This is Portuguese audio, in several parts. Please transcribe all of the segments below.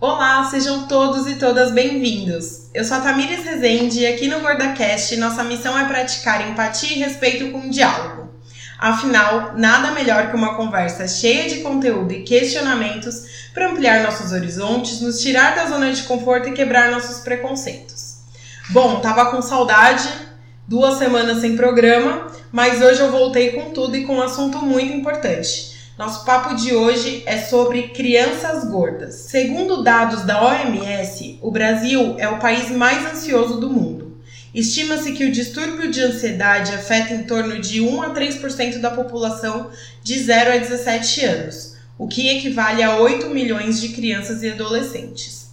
Olá, sejam todos e todas bem-vindos. Eu sou a Tamires Rezende e aqui no GordaCast nossa missão é praticar empatia e respeito com o diálogo. Afinal, nada melhor que uma conversa cheia de conteúdo e questionamentos para ampliar nossos horizontes, nos tirar da zona de conforto e quebrar nossos preconceitos. Bom, tava com saudade, duas semanas sem programa, mas hoje eu voltei com tudo e com um assunto muito importante nosso papo de hoje é sobre crianças gordas. Segundo dados da OMS, o Brasil é o país mais ansioso do mundo. Estima-se que o distúrbio de ansiedade afeta em torno de 1 a 3% da população de 0 a 17 anos, o que equivale a 8 milhões de crianças e adolescentes.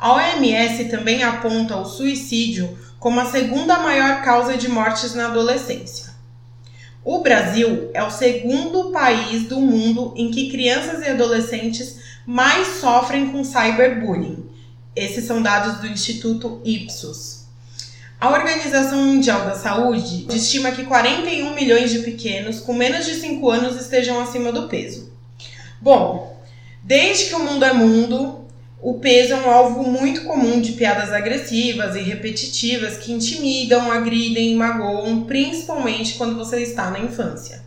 A OMS também aponta o suicídio como a segunda maior causa de mortes na adolescência. O Brasil é o segundo país do mundo em que crianças e adolescentes mais sofrem com cyberbullying. Esses são dados do Instituto Ipsos. A Organização Mundial da Saúde estima que 41 milhões de pequenos com menos de 5 anos estejam acima do peso. Bom, desde que o mundo é mundo, o peso é um alvo muito comum de piadas agressivas e repetitivas que intimidam, agridem e magoam, principalmente quando você está na infância.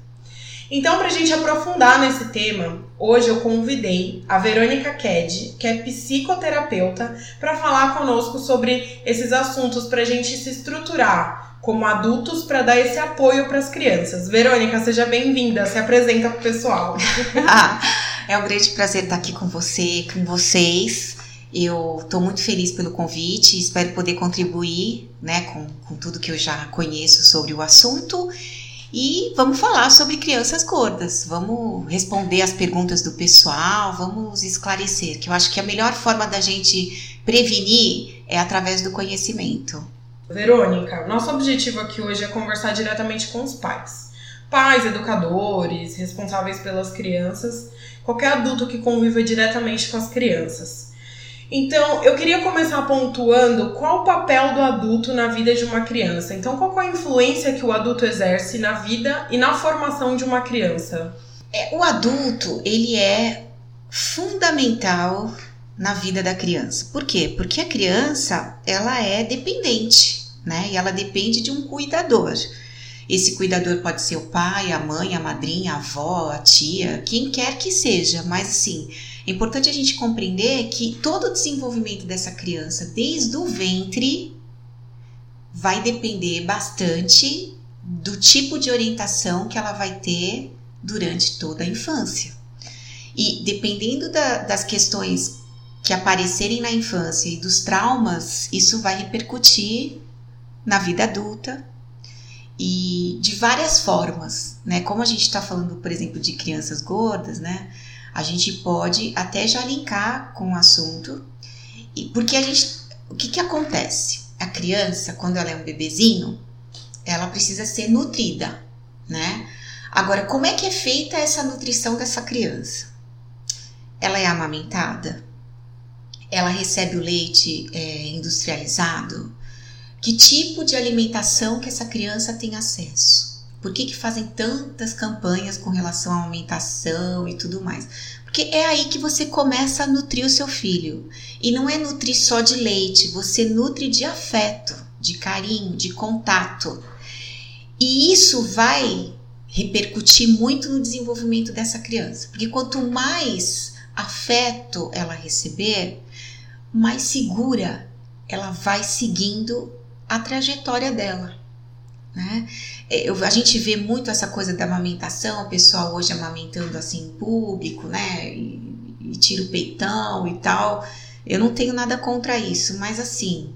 Então, para a gente aprofundar nesse tema, hoje eu convidei a Verônica Ked, que é psicoterapeuta, para falar conosco sobre esses assuntos, para a gente se estruturar como adultos para dar esse apoio para as crianças. Verônica, seja bem-vinda, se apresenta para o pessoal. É um grande prazer estar aqui com você, com vocês. Eu estou muito feliz pelo convite, espero poder contribuir né, com, com tudo que eu já conheço sobre o assunto. E vamos falar sobre crianças gordas, vamos responder as perguntas do pessoal, vamos esclarecer, que eu acho que a melhor forma da gente prevenir é através do conhecimento. Verônica, nosso objetivo aqui hoje é conversar diretamente com os pais. Pais, educadores, responsáveis pelas crianças, qualquer adulto que conviva diretamente com as crianças. Então, eu queria começar pontuando qual o papel do adulto na vida de uma criança. Então, qual é a influência que o adulto exerce na vida e na formação de uma criança? É, o adulto, ele é fundamental na vida da criança. Por quê? Porque a criança, ela é dependente, né? E ela depende de um cuidador. Esse cuidador pode ser o pai, a mãe, a madrinha, a avó, a tia, quem quer que seja, mas assim, é importante a gente compreender que todo o desenvolvimento dessa criança, desde o ventre, vai depender bastante do tipo de orientação que ela vai ter durante toda a infância. E dependendo da, das questões que aparecerem na infância e dos traumas, isso vai repercutir na vida adulta e de várias formas, né? Como a gente está falando, por exemplo, de crianças gordas, né? A gente pode até já linkar com o assunto, e porque a gente, o que que acontece? A criança, quando ela é um bebezinho, ela precisa ser nutrida, né? Agora, como é que é feita essa nutrição dessa criança? Ela é amamentada? Ela recebe o leite é, industrializado? Que tipo de alimentação que essa criança tem acesso? Por que, que fazem tantas campanhas com relação à alimentação e tudo mais? Porque é aí que você começa a nutrir o seu filho. E não é nutrir só de leite, você nutre de afeto, de carinho, de contato. E isso vai repercutir muito no desenvolvimento dessa criança. Porque quanto mais afeto ela receber, mais segura ela vai seguindo a trajetória dela. Né? É, eu, a gente vê muito essa coisa da amamentação, o pessoal hoje amamentando assim em público, né? E, e tira o peitão e tal. Eu não tenho nada contra isso, mas assim,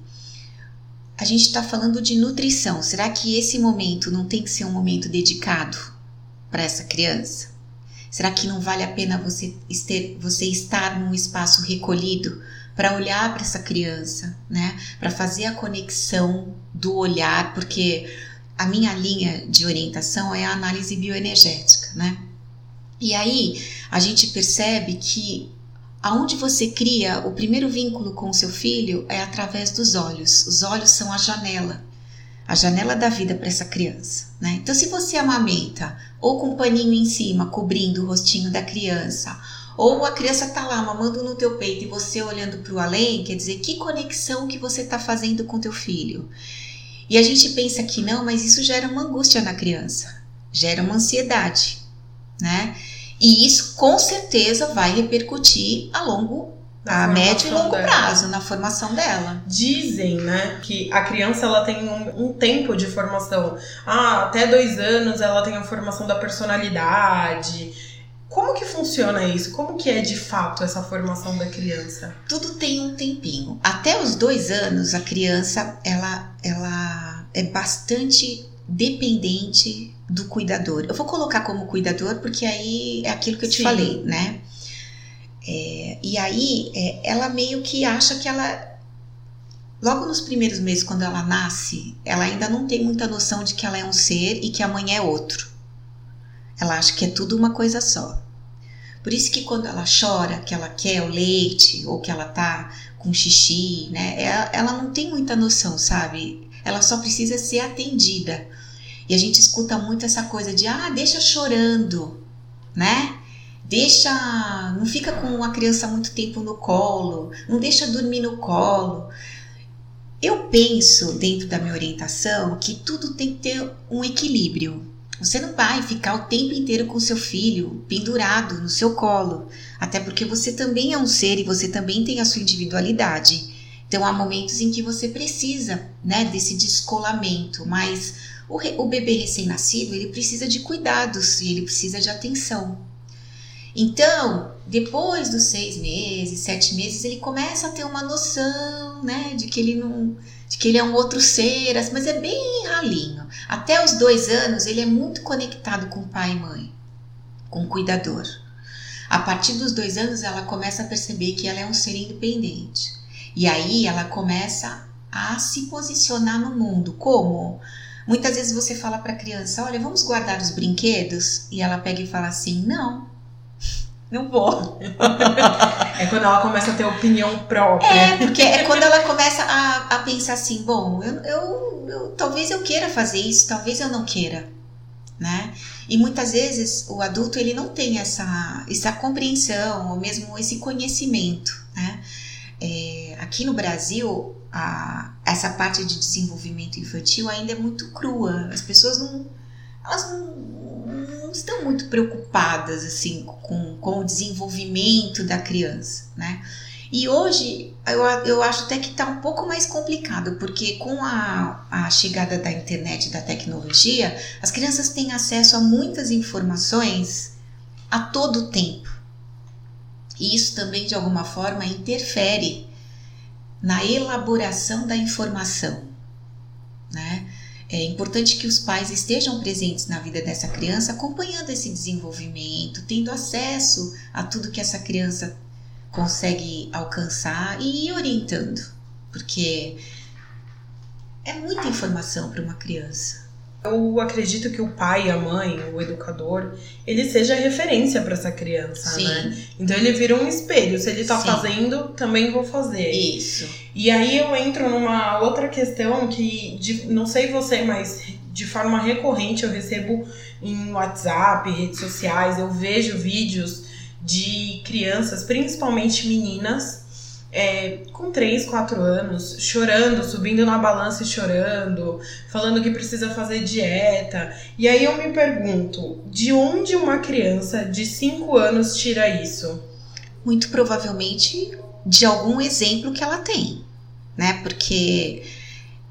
a gente está falando de nutrição. Será que esse momento não tem que ser um momento dedicado para essa criança? Será que não vale a pena você, ter, você estar num espaço recolhido para olhar para essa criança, né? Para fazer a conexão do olhar, porque a minha linha de orientação é a análise bioenergética, né? E aí a gente percebe que aonde você cria o primeiro vínculo com o seu filho é através dos olhos. Os olhos são a janela, a janela da vida para essa criança, né? Então se você amamenta ou com um paninho em cima cobrindo o rostinho da criança, Ou a criança tá lá mamando no teu peito e você olhando para o além, quer dizer, que conexão que você tá fazendo com teu filho? E a gente pensa que não, mas isso gera uma angústia na criança, gera uma ansiedade, né? E isso com certeza vai repercutir a longo a médio e longo dela. prazo na formação dela. Dizem, né, que a criança ela tem um, um, tempo de formação. Ah, até dois anos ela tem a formação da personalidade. Como que funciona isso? Como que é de fato essa formação da criança? Tudo tem um tempinho. Até os dois anos a criança ela ela é bastante dependente do cuidador. Eu vou colocar como cuidador porque aí é aquilo que eu te Sim. falei, né? É, e aí é, ela meio que acha que ela. Logo nos primeiros meses, quando ela nasce, ela ainda não tem muita noção de que ela é um ser e que amanhã é outro. Ela acha que é tudo uma coisa só. Por isso que quando ela chora, que ela quer o leite ou que ela tá com xixi, né? Ela, ela não tem muita noção, sabe? Ela só precisa ser atendida. E a gente escuta muito essa coisa de ah, deixa chorando, né? Deixa, não fica com a criança muito tempo no colo, não deixa dormir no colo. Eu penso dentro da minha orientação que tudo tem que ter um equilíbrio. Você não vai ficar o tempo inteiro com seu filho pendurado no seu colo, até porque você também é um ser e você também tem a sua individualidade. Então há momentos em que você precisa, né, desse descolamento, mas o, o bebê recém-nascido ele precisa de cuidados e ele precisa de atenção. Então, depois dos seis meses, sete meses, ele começa a ter uma noção, né, de que ele não, de que ele é um outro ser, mas é bem ralinho. Até os dois anos, ele é muito conectado com pai e mãe, com o cuidador. A partir dos dois anos, ela começa a perceber que ela é um ser independente. E aí ela começa a se posicionar no mundo. Como? Muitas vezes você fala para a criança: Olha, vamos guardar os brinquedos? E ela pega e fala assim: Não, não vou. é quando ela começa a ter opinião própria. É, porque é quando ela começa a, a pensar assim, bom, eu, eu, eu, talvez eu queira fazer isso, talvez eu não queira, né? E muitas vezes o adulto ele não tem essa, essa compreensão ou mesmo esse conhecimento, né? É, aqui no Brasil, a, essa parte de desenvolvimento infantil ainda é muito crua. As pessoas não, elas não estão muito preocupadas assim com, com o desenvolvimento da criança, né? E hoje eu, eu acho até que está um pouco mais complicado, porque com a, a chegada da internet da tecnologia, as crianças têm acesso a muitas informações a todo tempo. E isso também, de alguma forma, interfere na elaboração da informação. Né? É importante que os pais estejam presentes na vida dessa criança, acompanhando esse desenvolvimento, tendo acesso a tudo que essa criança consegue alcançar e orientando, porque é muita informação para uma criança. Eu acredito que o pai, a mãe, o educador, ele seja referência para essa criança, Sim. né? Então ele vira um espelho. Se ele tá Sim. fazendo, também vou fazer. Isso. E aí eu entro numa outra questão que, de, não sei você, mas de forma recorrente eu recebo em WhatsApp, redes sociais, eu vejo vídeos de crianças, principalmente meninas, é, com 3, 4 anos, chorando, subindo na balança e chorando, falando que precisa fazer dieta. E aí eu me pergunto, de onde uma criança de 5 anos tira isso? Muito provavelmente de algum exemplo que ela tem, né? Porque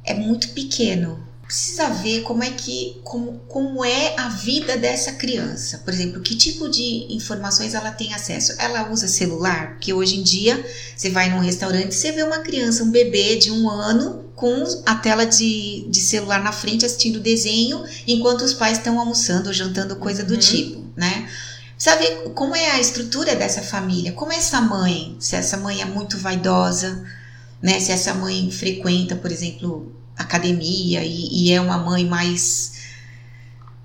é muito pequeno precisa ver como é que como, como é a vida dessa criança. Por exemplo, que tipo de informações ela tem acesso? Ela usa celular? Porque hoje em dia você vai num restaurante, você vê uma criança, um bebê de um ano com a tela de, de celular na frente assistindo desenho, enquanto os pais estão almoçando ou jantando coisa do uhum. tipo, né? Precisa ver como é a estrutura dessa família, como é essa mãe, se essa mãe é muito vaidosa, né? Se essa mãe frequenta, por exemplo, academia e, e, é uma mãe mais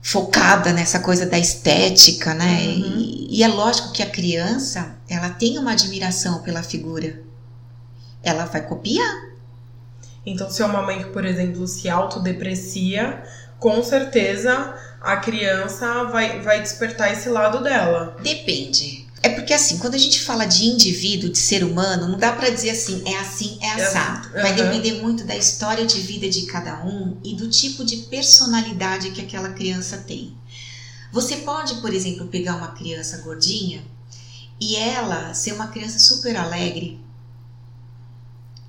focada nessa coisa da estética, né? Uhum. E, e, é lógico que a criança ela tem uma admiração pela figura, ela vai copiar. Então, se é uma mãe que, por exemplo, se autodeprecia, com certeza a criança vai, vai despertar esse lado dela. Depende. É porque assim, quando a gente fala de indivíduo, de ser humano, não dá para dizer assim, é assim, é assado. Vai depender muito da história de vida de cada um e do tipo de personalidade que aquela criança tem. Você pode, por exemplo, pegar uma criança gordinha e ela ser uma criança super alegre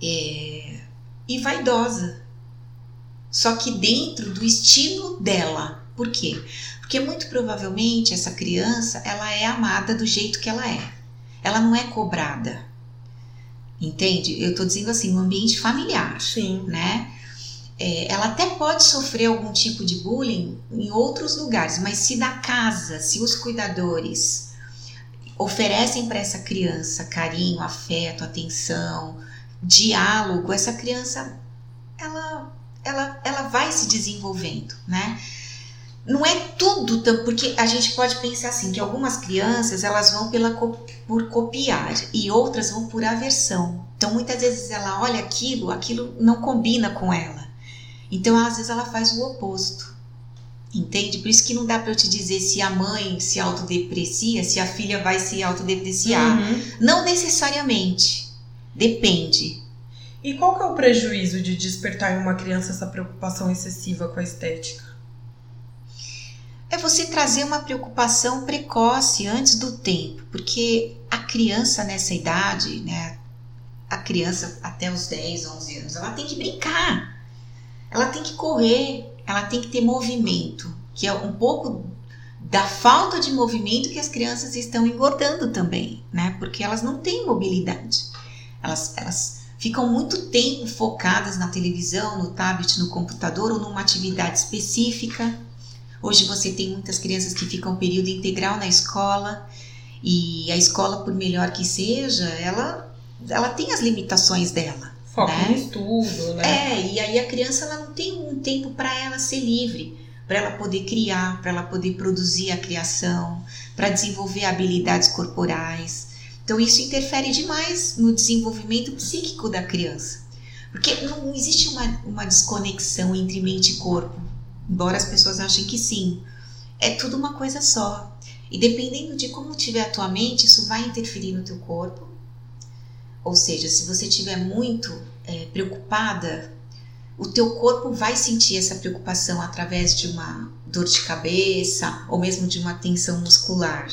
é, e vaidosa. Só que dentro do estilo dela. Por quê? Porque muito provavelmente essa criança ela é amada do jeito que ela é. Ela não é cobrada. Entende? Eu estou dizendo assim, no ambiente familiar. Sim. Né? É, ela até pode sofrer algum tipo de bullying em outros lugares, mas se da casa, se os cuidadores oferecem para essa criança carinho, afeto, atenção, diálogo, essa criança ela, ela, ela vai se desenvolvendo, né? Não é tudo, porque a gente pode pensar assim, que algumas crianças elas vão pela, por copiar e outras vão por aversão. Então muitas vezes ela olha aquilo, aquilo não combina com ela. Então às vezes ela faz o oposto. Entende? Por isso que não dá para eu te dizer se a mãe se autodeprecia, se a filha vai se autodepreciar. Uhum. Não necessariamente. Depende. E qual que é o prejuízo de despertar em uma criança essa preocupação excessiva com a estética? É você trazer uma preocupação precoce antes do tempo, porque a criança nessa idade, né, a criança até os 10, 11 anos, ela tem que brincar. Ela tem que correr, ela tem que ter movimento, que é um pouco da falta de movimento que as crianças estão engordando também, né? Porque elas não têm mobilidade. Elas, elas ficam muito tempo focadas na televisão, no tablet, no computador ou numa atividade específica. Hoje você tem muitas crianças que ficam período integral na escola e a escola, por melhor que seja, ela, ela tem as limitações dela. Foco né? no estudo, né? É, e aí a criança ela não tem um tempo para ela ser livre, para ela poder criar, para ela poder produzir a criação, para desenvolver habilidades corporais. Então isso interfere demais no desenvolvimento psíquico da criança. Porque não existe uma, uma desconexão entre mente e corpo, embora as pessoas achem que sim. É tudo uma coisa só. E dependendo de como tiver a tua mente, isso vai interferir no teu corpo, ou seja, se você estiver muito é, preocupada, o teu corpo vai sentir essa preocupação através de uma dor de cabeça ou mesmo de uma tensão muscular.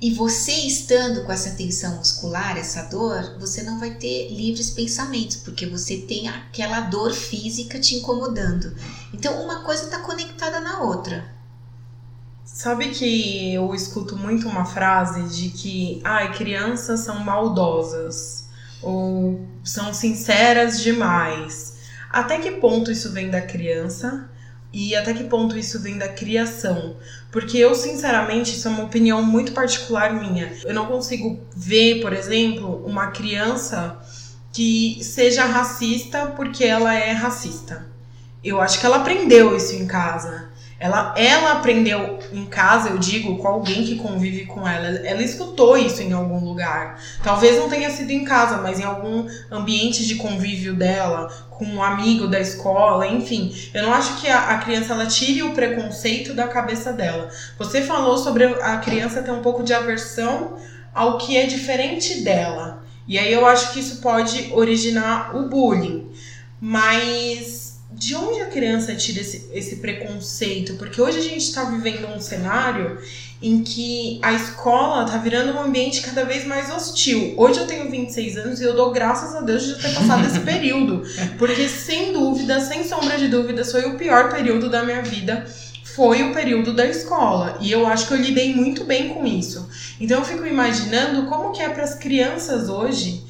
E você estando com essa tensão muscular, essa dor, você não vai ter livres pensamentos, porque você tem aquela dor física te incomodando. Então, uma coisa está conectada na outra. Sabe que eu escuto muito uma frase de que ai, crianças são maldosas ou são sinceras demais. Até que ponto isso vem da criança e até que ponto isso vem da criação? Porque eu, sinceramente, isso é uma opinião muito particular minha. Eu não consigo ver, por exemplo, uma criança que seja racista porque ela é racista. Eu acho que ela aprendeu isso em casa. Ela, ela aprendeu em casa, eu digo, com alguém que convive com ela. Ela escutou isso em algum lugar. Talvez não tenha sido em casa, mas em algum ambiente de convívio dela, com um amigo da escola, enfim. Eu não acho que a, a criança ela tire o preconceito da cabeça dela. Você falou sobre a criança ter um pouco de aversão ao que é diferente dela. E aí eu acho que isso pode originar o bullying. Mas de onde a criança tira esse, esse preconceito? Porque hoje a gente está vivendo um cenário em que a escola está virando um ambiente cada vez mais hostil. Hoje eu tenho 26 anos e eu dou graças a Deus de ter passado esse período. Porque, sem dúvida, sem sombra de dúvidas, foi o pior período da minha vida. Foi o período da escola. E eu acho que eu lidei muito bem com isso. Então eu fico imaginando como que é para as crianças hoje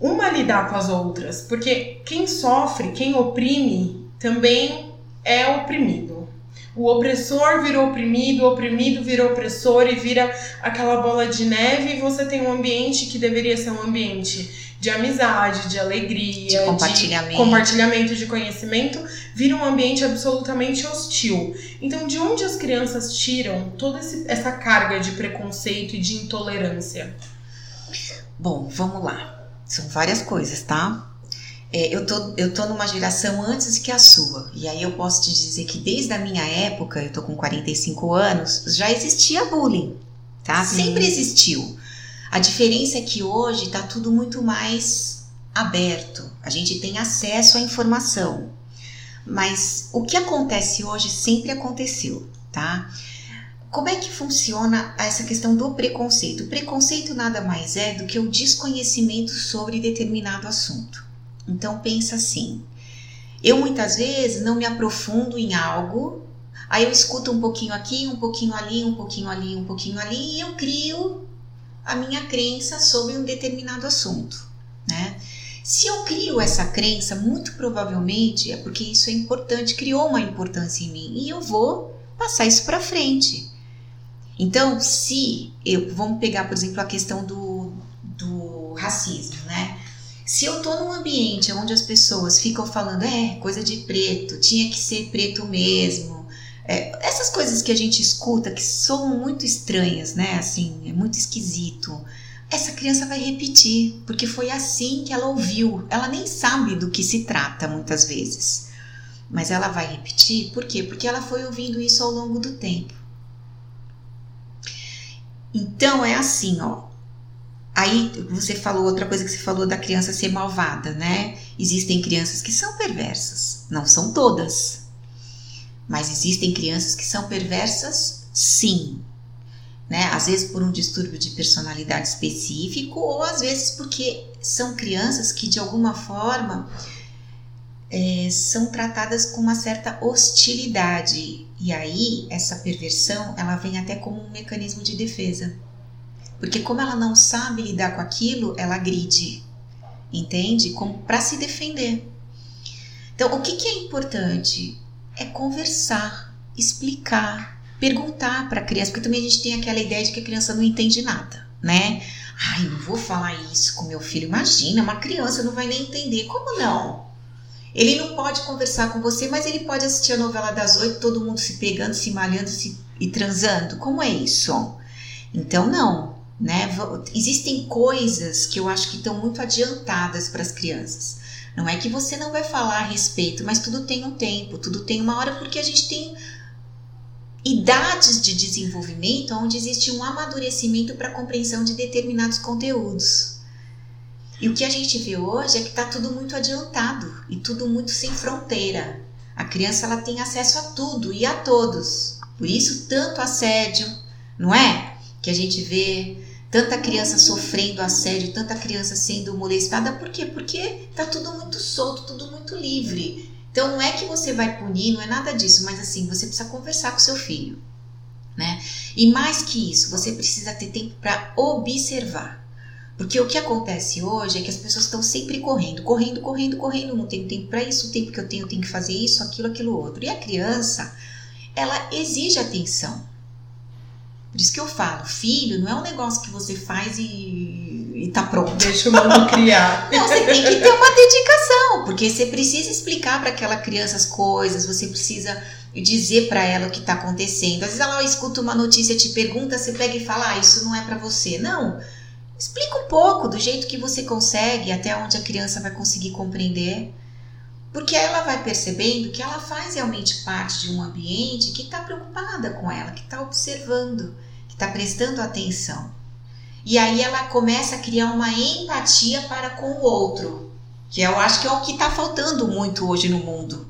uma lidar com as outras, porque quem sofre, quem oprime, também é oprimido. O opressor virou oprimido, o oprimido virou opressor e vira aquela bola de neve e você tem um ambiente que deveria ser um ambiente de amizade, de alegria, de compartilhamento, de, compartilhamento de conhecimento, vira um ambiente absolutamente hostil. Então, de onde as crianças tiram toda essa carga de preconceito e de intolerância? Bom, vamos lá. São várias coisas, tá? É, eu, tô, eu tô numa geração antes que a sua. E aí eu posso te dizer que desde a minha época, eu tô com 45 anos, já existia bullying, tá? Sim. Sempre existiu. A diferença é que hoje está tudo muito mais aberto. A gente tem acesso à informação. Mas o que acontece hoje sempre aconteceu, tá? Como é que funciona essa questão do preconceito? O preconceito nada mais é do que o desconhecimento sobre determinado assunto. Então pensa assim: eu muitas vezes não me aprofundo em algo, aí eu escuto um pouquinho aqui, um pouquinho ali, um pouquinho ali, um pouquinho ali e eu crio a minha crença sobre um determinado assunto, né? Se eu crio essa crença, muito provavelmente é porque isso é importante, criou uma importância em mim e eu vou passar isso para frente. Então, se eu vamos pegar, por exemplo, a questão do, do racismo, né? Se eu tô num ambiente onde as pessoas ficam falando, é, coisa de preto, tinha que ser preto mesmo, é, essas coisas que a gente escuta que são muito estranhas, né? Assim, é muito esquisito. Essa criança vai repetir, porque foi assim que ela ouviu. Ela nem sabe do que se trata muitas vezes. Mas ela vai repetir, por quê? Porque ela foi ouvindo isso ao longo do tempo. Então é assim, ó. Aí você falou outra coisa que você falou da criança ser malvada, né? Existem crianças que são perversas, não são todas. Mas existem crianças que são perversas, sim. Né? Às vezes por um distúrbio de personalidade específico, ou às vezes porque são crianças que de alguma forma é, são tratadas com uma certa hostilidade. E aí, essa perversão, ela vem até como um mecanismo de defesa. Porque como ela não sabe lidar com aquilo, ela agride. Entende? Para se defender. Então, o que, que é importante? É conversar, explicar, perguntar para a criança, porque também a gente tem aquela ideia de que a criança não entende nada, né? Ai, não vou falar isso com meu filho. Imagina, uma criança não vai nem entender. Como não? Ele não pode conversar com você, mas ele pode assistir a novela das oito, todo mundo se pegando, se malhando se, e transando. Como é isso? Então, não. Né? Existem coisas que eu acho que estão muito adiantadas para as crianças. Não é que você não vai falar a respeito, mas tudo tem um tempo, tudo tem uma hora, porque a gente tem idades de desenvolvimento onde existe um amadurecimento para a compreensão de determinados conteúdos. E o que a gente vê hoje é que está tudo muito adiantado e tudo muito sem fronteira. A criança ela tem acesso a tudo e a todos. Por isso tanto assédio, não é? Que a gente vê tanta criança sofrendo assédio, tanta criança sendo molestada, por quê? Porque tá tudo muito solto, tudo muito livre. Então não é que você vai punir, não é nada disso, mas assim, você precisa conversar com seu filho, né? E mais que isso, você precisa ter tempo para observar. Porque o que acontece hoje é que as pessoas estão sempre correndo, correndo, correndo, correndo, não tenho tempo para isso, o tempo que eu tenho, eu tenho que fazer isso, aquilo, aquilo outro. E a criança, ela exige atenção. Por isso que eu falo, filho não é um negócio que você faz e, e tá pronto. Deixa o mundo criar. não, você tem que ter uma dedicação, porque você precisa explicar para aquela criança as coisas, você precisa dizer para ela o que está acontecendo. Às vezes ela escuta uma notícia, te pergunta, você pega e fala, ah, isso não é para você. Não, Explica um pouco do jeito que você consegue, até onde a criança vai conseguir compreender. Porque ela vai percebendo que ela faz realmente parte de um ambiente que está preocupada com ela, que está observando, que está prestando atenção. E aí ela começa a criar uma empatia para com o outro, que eu acho que é o que está faltando muito hoje no mundo.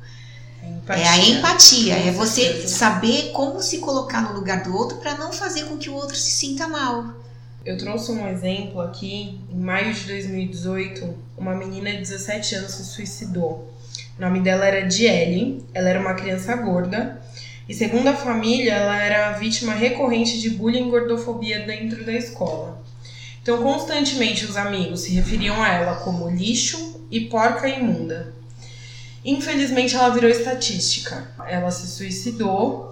Empatia. É a empatia, é você saber como se colocar no lugar do outro para não fazer com que o outro se sinta mal. Eu trouxe um exemplo aqui, em maio de 2018, uma menina de 17 anos se suicidou. O nome dela era Diele, ela era uma criança gorda e, segundo a família, ela era vítima recorrente de bullying e gordofobia dentro da escola. Então, constantemente os amigos se referiam a ela como lixo e porca imunda. Infelizmente, ela virou estatística. Ela se suicidou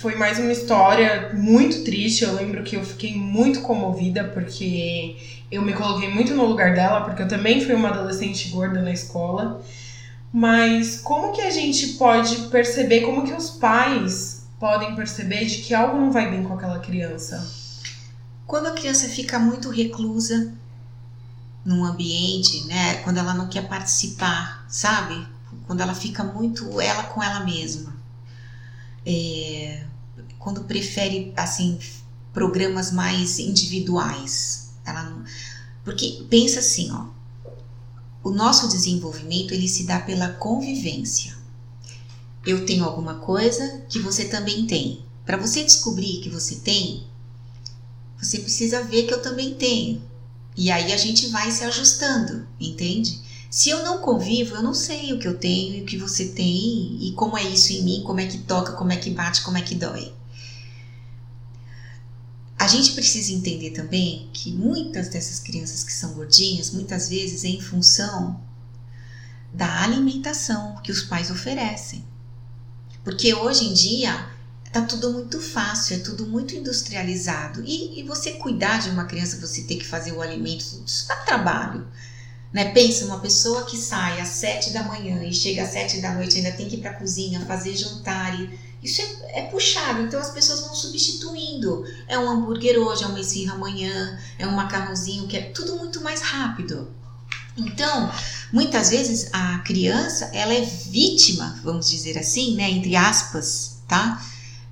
foi mais uma história muito triste. Eu lembro que eu fiquei muito comovida porque eu me coloquei muito no lugar dela, porque eu também fui uma adolescente gorda na escola. Mas como que a gente pode perceber, como que os pais podem perceber de que algo não vai bem com aquela criança? Quando a criança fica muito reclusa num ambiente, né? Quando ela não quer participar, sabe? Quando ela fica muito ela com ela mesma. É, quando prefere, assim, programas mais individuais. Ela não, porque pensa assim, ó, o nosso desenvolvimento ele se dá pela convivência. Eu tenho alguma coisa que você também tem. Para você descobrir que você tem, você precisa ver que eu também tenho. E aí a gente vai se ajustando, entende? Se eu não convivo, eu não sei o que eu tenho e o que você tem e como é isso em mim, como é que toca, como é que bate, como é que dói. A gente precisa entender também que muitas dessas crianças que são gordinhas, muitas vezes é em função da alimentação que os pais oferecem. Porque hoje em dia tá tudo muito fácil, é tudo muito industrializado. E, e você cuidar de uma criança, você ter que fazer o alimento, isso dá trabalho. Né? Pensa, uma pessoa que sai às sete da manhã e chega às sete da noite, ainda tem que ir para a cozinha, fazer jantar. E isso é, é, puxado, então as pessoas vão substituindo. É um hambúrguer hoje, é uma esfirra amanhã, é um macarrãozinho, que é tudo muito mais rápido. Então, muitas vezes a criança, ela é vítima, vamos dizer assim, né, entre aspas, tá?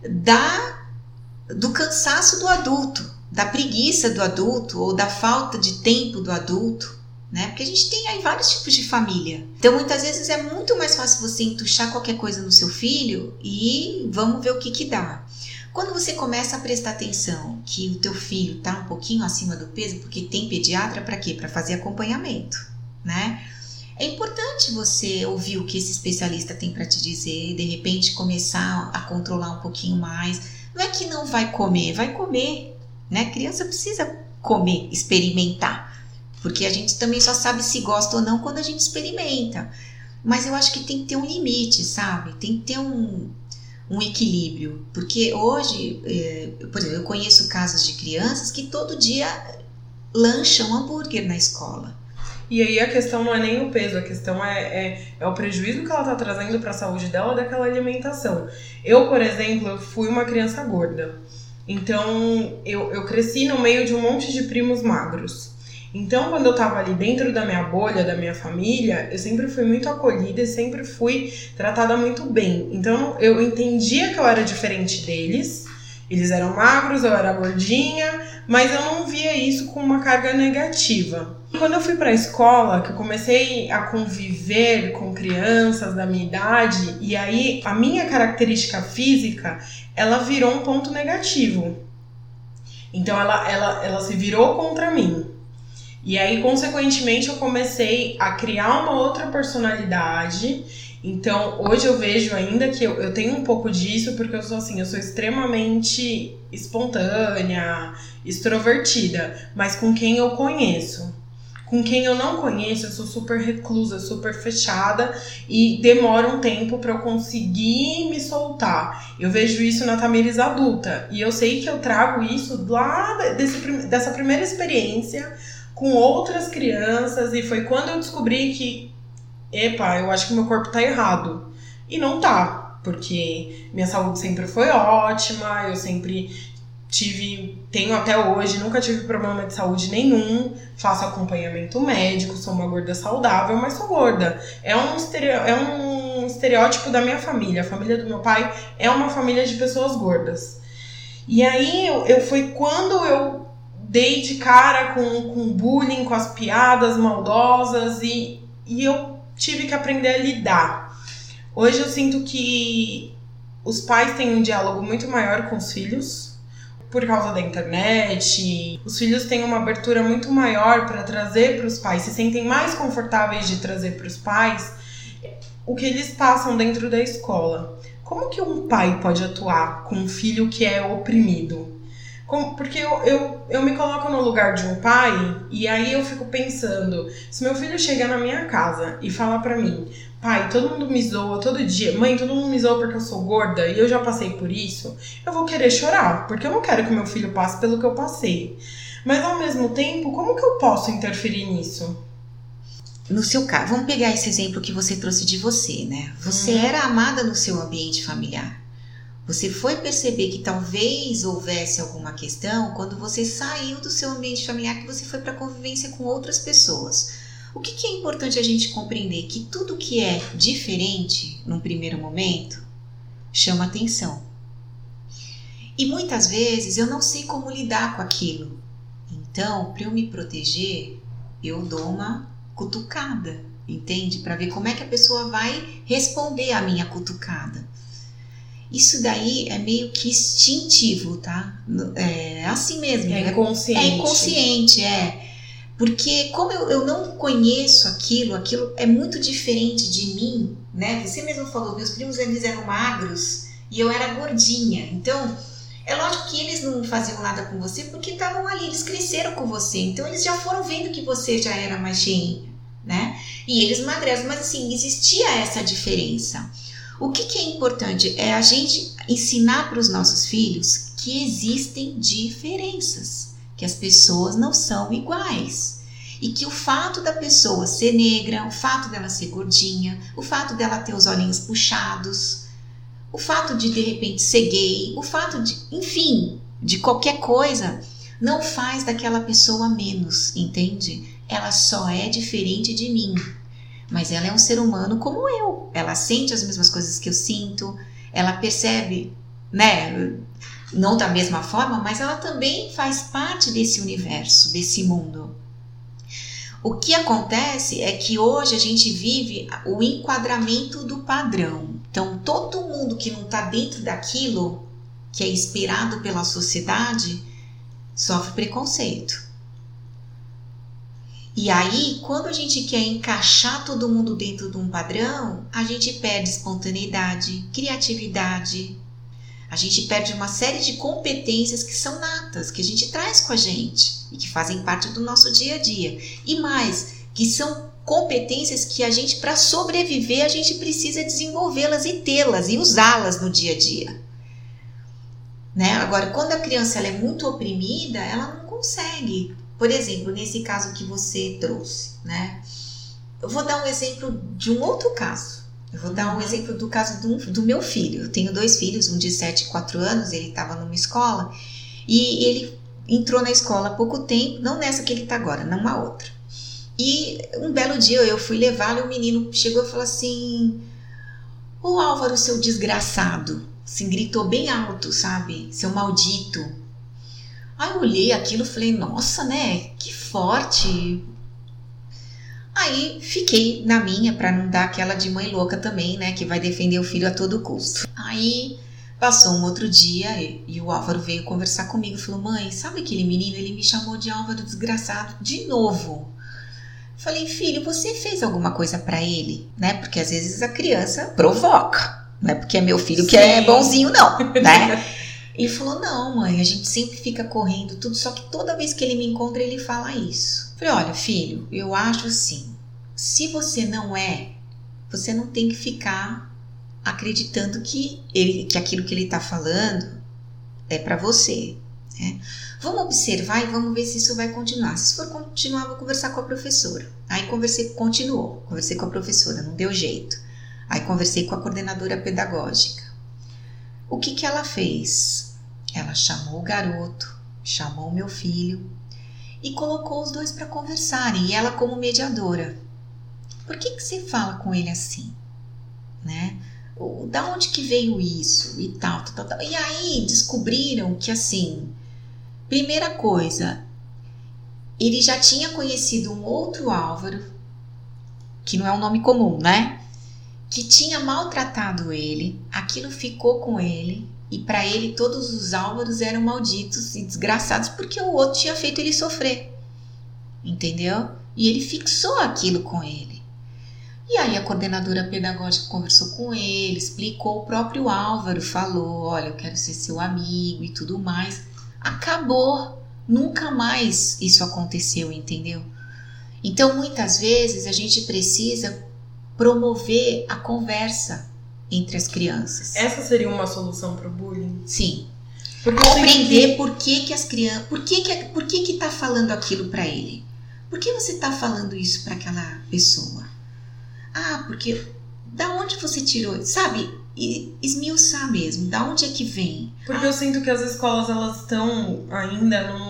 Da do cansaço do adulto, da preguiça do adulto ou da falta de tempo do adulto né? Porque a gente tem aí vários tipos de família. Então, muitas vezes é muito mais fácil você entuchar qualquer coisa no seu filho e vamos ver o que que dá. Quando você começa a prestar atenção que o teu filho tá um pouquinho acima do peso, porque tem pediatra para quê? Para fazer acompanhamento, né? É importante você ouvir o que esse especialista tem para te dizer, de repente começar a controlar um pouquinho mais. Não é que não vai comer, vai comer, né? A criança precisa comer, experimentar. Porque a gente também só sabe se gosta ou não quando a gente experimenta. Mas eu acho que tem que ter um limite, sabe? Tem que ter um, um equilíbrio. Porque hoje, é, por exemplo, eu conheço casos de crianças que todo dia lancham hambúrguer na escola. E aí a questão não é nem o peso, a questão é, é, é o prejuízo que ela está trazendo para a saúde dela daquela alimentação. Eu, por exemplo, fui uma criança gorda. Então, eu, eu cresci no meio de um monte de primos magros. Então, quando eu tava ali dentro da minha bolha, da minha família, eu sempre fui muito acolhida e sempre fui tratada muito bem. Então, eu entendia que eu era diferente deles. Eles eram magros, eu era gordinha, mas eu não via isso com uma carga negativa. Quando eu fui para a escola, que eu comecei a conviver com crianças da minha idade, e aí a minha característica física, ela virou um ponto negativo. Então ela, ela, ela se virou contra mim. E aí, consequentemente, eu comecei a criar uma outra personalidade. Então, hoje eu vejo ainda que eu, eu tenho um pouco disso, porque eu sou assim, eu sou extremamente espontânea, extrovertida, mas com quem eu conheço. Com quem eu não conheço, eu sou super reclusa, super fechada e demora um tempo para eu conseguir me soltar. Eu vejo isso na Tamires adulta e eu sei que eu trago isso lá desse, dessa primeira experiência com outras crianças e foi quando eu descobri que, epa, eu acho que meu corpo tá errado. E não tá, porque minha saúde sempre foi ótima, eu sempre tive, tenho até hoje, nunca tive problema de saúde nenhum, faço acompanhamento médico, sou uma gorda saudável, mas sou gorda. É um, é um estereótipo da minha família. A família do meu pai é uma família de pessoas gordas. E aí eu, eu foi quando eu dei de cara com, com bullying, com as piadas maldosas e, e eu tive que aprender a lidar. Hoje eu sinto que os pais têm um diálogo muito maior com os filhos por causa da internet. Os filhos têm uma abertura muito maior para trazer para os pais, se sentem mais confortáveis de trazer para os pais o que eles passam dentro da escola. Como que um pai pode atuar com um filho que é oprimido? Como, porque eu, eu, eu me coloco no lugar de um pai e aí eu fico pensando: se meu filho chegar na minha casa e falar para mim, pai, todo mundo me zoa todo dia, mãe, todo mundo me zoa porque eu sou gorda e eu já passei por isso, eu vou querer chorar, porque eu não quero que meu filho passe pelo que eu passei. Mas ao mesmo tempo, como que eu posso interferir nisso? No seu caso, vamos pegar esse exemplo que você trouxe de você, né? Você uhum. era amada no seu ambiente familiar. Você foi perceber que talvez houvesse alguma questão quando você saiu do seu ambiente familiar, que você foi para convivência com outras pessoas. O que, que é importante a gente compreender? Que tudo que é diferente num primeiro momento chama atenção. E muitas vezes eu não sei como lidar com aquilo. Então, para eu me proteger, eu dou uma cutucada, entende? Para ver como é que a pessoa vai responder à minha cutucada. Isso daí é meio que instintivo, tá? É assim mesmo. É inconsciente. É inconsciente, é. Porque como eu, eu não conheço aquilo, aquilo é muito diferente de mim, né? Você mesmo falou, meus primos eles eram magros e eu era gordinha. Então, é lógico que eles não faziam nada com você porque estavam ali, eles cresceram com você. Então, eles já foram vendo que você já era mais cheinha, né? E eles magrecem, mas assim, existia essa diferença. O que, que é importante é a gente ensinar para os nossos filhos que existem diferenças, que as pessoas não são iguais. E que o fato da pessoa ser negra, o fato dela ser gordinha, o fato dela ter os olhinhos puxados, o fato de de repente ser gay, o fato de, enfim, de qualquer coisa, não faz daquela pessoa menos, entende? Ela só é diferente de mim mas ela é um ser humano como eu. Ela sente as mesmas coisas que eu sinto, ela percebe, né? Não da mesma forma, mas ela também faz parte desse universo, desse mundo. O que acontece é que hoje a gente vive o enquadramento do padrão. Então, todo mundo que não está dentro daquilo que é esperado pela sociedade sofre preconceito. E aí, quando a gente quer encaixar todo mundo dentro de um padrão, a gente perde espontaneidade, criatividade, a gente perde uma série de competências que são natas, que a gente traz com a gente e que fazem parte do nosso dia a dia. E mais, que são competências que a gente, para sobreviver, a gente precisa desenvolvê-las e tê-las e usá-las no dia a dia. Né? Agora, quando a criança ela é muito oprimida, ela não consegue por exemplo, nesse caso que você trouxe, né? Eu vou dar um exemplo de um outro caso. Eu vou dar um exemplo do caso do, do meu filho. Eu tenho dois filhos, um de 7 e 4 anos, ele estava numa escola e ele entrou na escola há pouco tempo, não nessa que ele está agora, numa outra. E um belo dia eu fui levá-lo e o menino chegou e falou assim: Ô Álvaro, seu desgraçado. Assim, gritou bem alto, sabe? Seu maldito. Aí eu olhei aquilo e falei, nossa, né? Que forte. Aí fiquei na minha para não dar aquela de mãe louca também, né? Que vai defender o filho a todo custo. Aí passou um outro dia e, e o Álvaro veio conversar comigo falou: Mãe, sabe aquele menino? Ele me chamou de Álvaro desgraçado de novo. Falei, filho, você fez alguma coisa para ele, né? Porque às vezes a criança provoca, não é porque é meu filho que é bonzinho, não, né? Ele falou: Não, mãe, a gente sempre fica correndo, tudo, só que toda vez que ele me encontra, ele fala isso. Eu falei: Olha, filho, eu acho assim: se você não é, você não tem que ficar acreditando que, ele, que aquilo que ele está falando é para você. Né? Vamos observar e vamos ver se isso vai continuar. Se for continuar, vou conversar com a professora. Aí conversei, continuou, conversei com a professora, não deu jeito. Aí conversei com a coordenadora pedagógica. O que que ela fez? Ela chamou o garoto, chamou meu filho e colocou os dois para conversarem, e ela como mediadora. Por que, que você fala com ele assim? Né? Da onde que veio isso? E tal, tal, tal. E aí descobriram que assim, primeira coisa, ele já tinha conhecido um outro Álvaro, que não é um nome comum, né? Que tinha maltratado ele, aquilo ficou com ele, e para ele todos os Álvaros eram malditos e desgraçados porque o outro tinha feito ele sofrer. Entendeu? E ele fixou aquilo com ele. E aí a coordenadora pedagógica conversou com ele, explicou, o próprio Álvaro falou: "Olha, eu quero ser seu amigo e tudo mais". Acabou. Nunca mais isso aconteceu, entendeu? Então, muitas vezes a gente precisa promover a conversa entre as crianças. Essa seria uma solução para o bullying? Sim. Porque Compreender que... por que, que as crianças. Por que, que, por que, que tá falando aquilo para ele? Por que você tá falando isso para aquela pessoa? Ah, porque. Da onde você tirou? Sabe? E esmiuçar mesmo. Da onde é que vem? Porque ah, eu sinto que as escolas elas estão ainda num,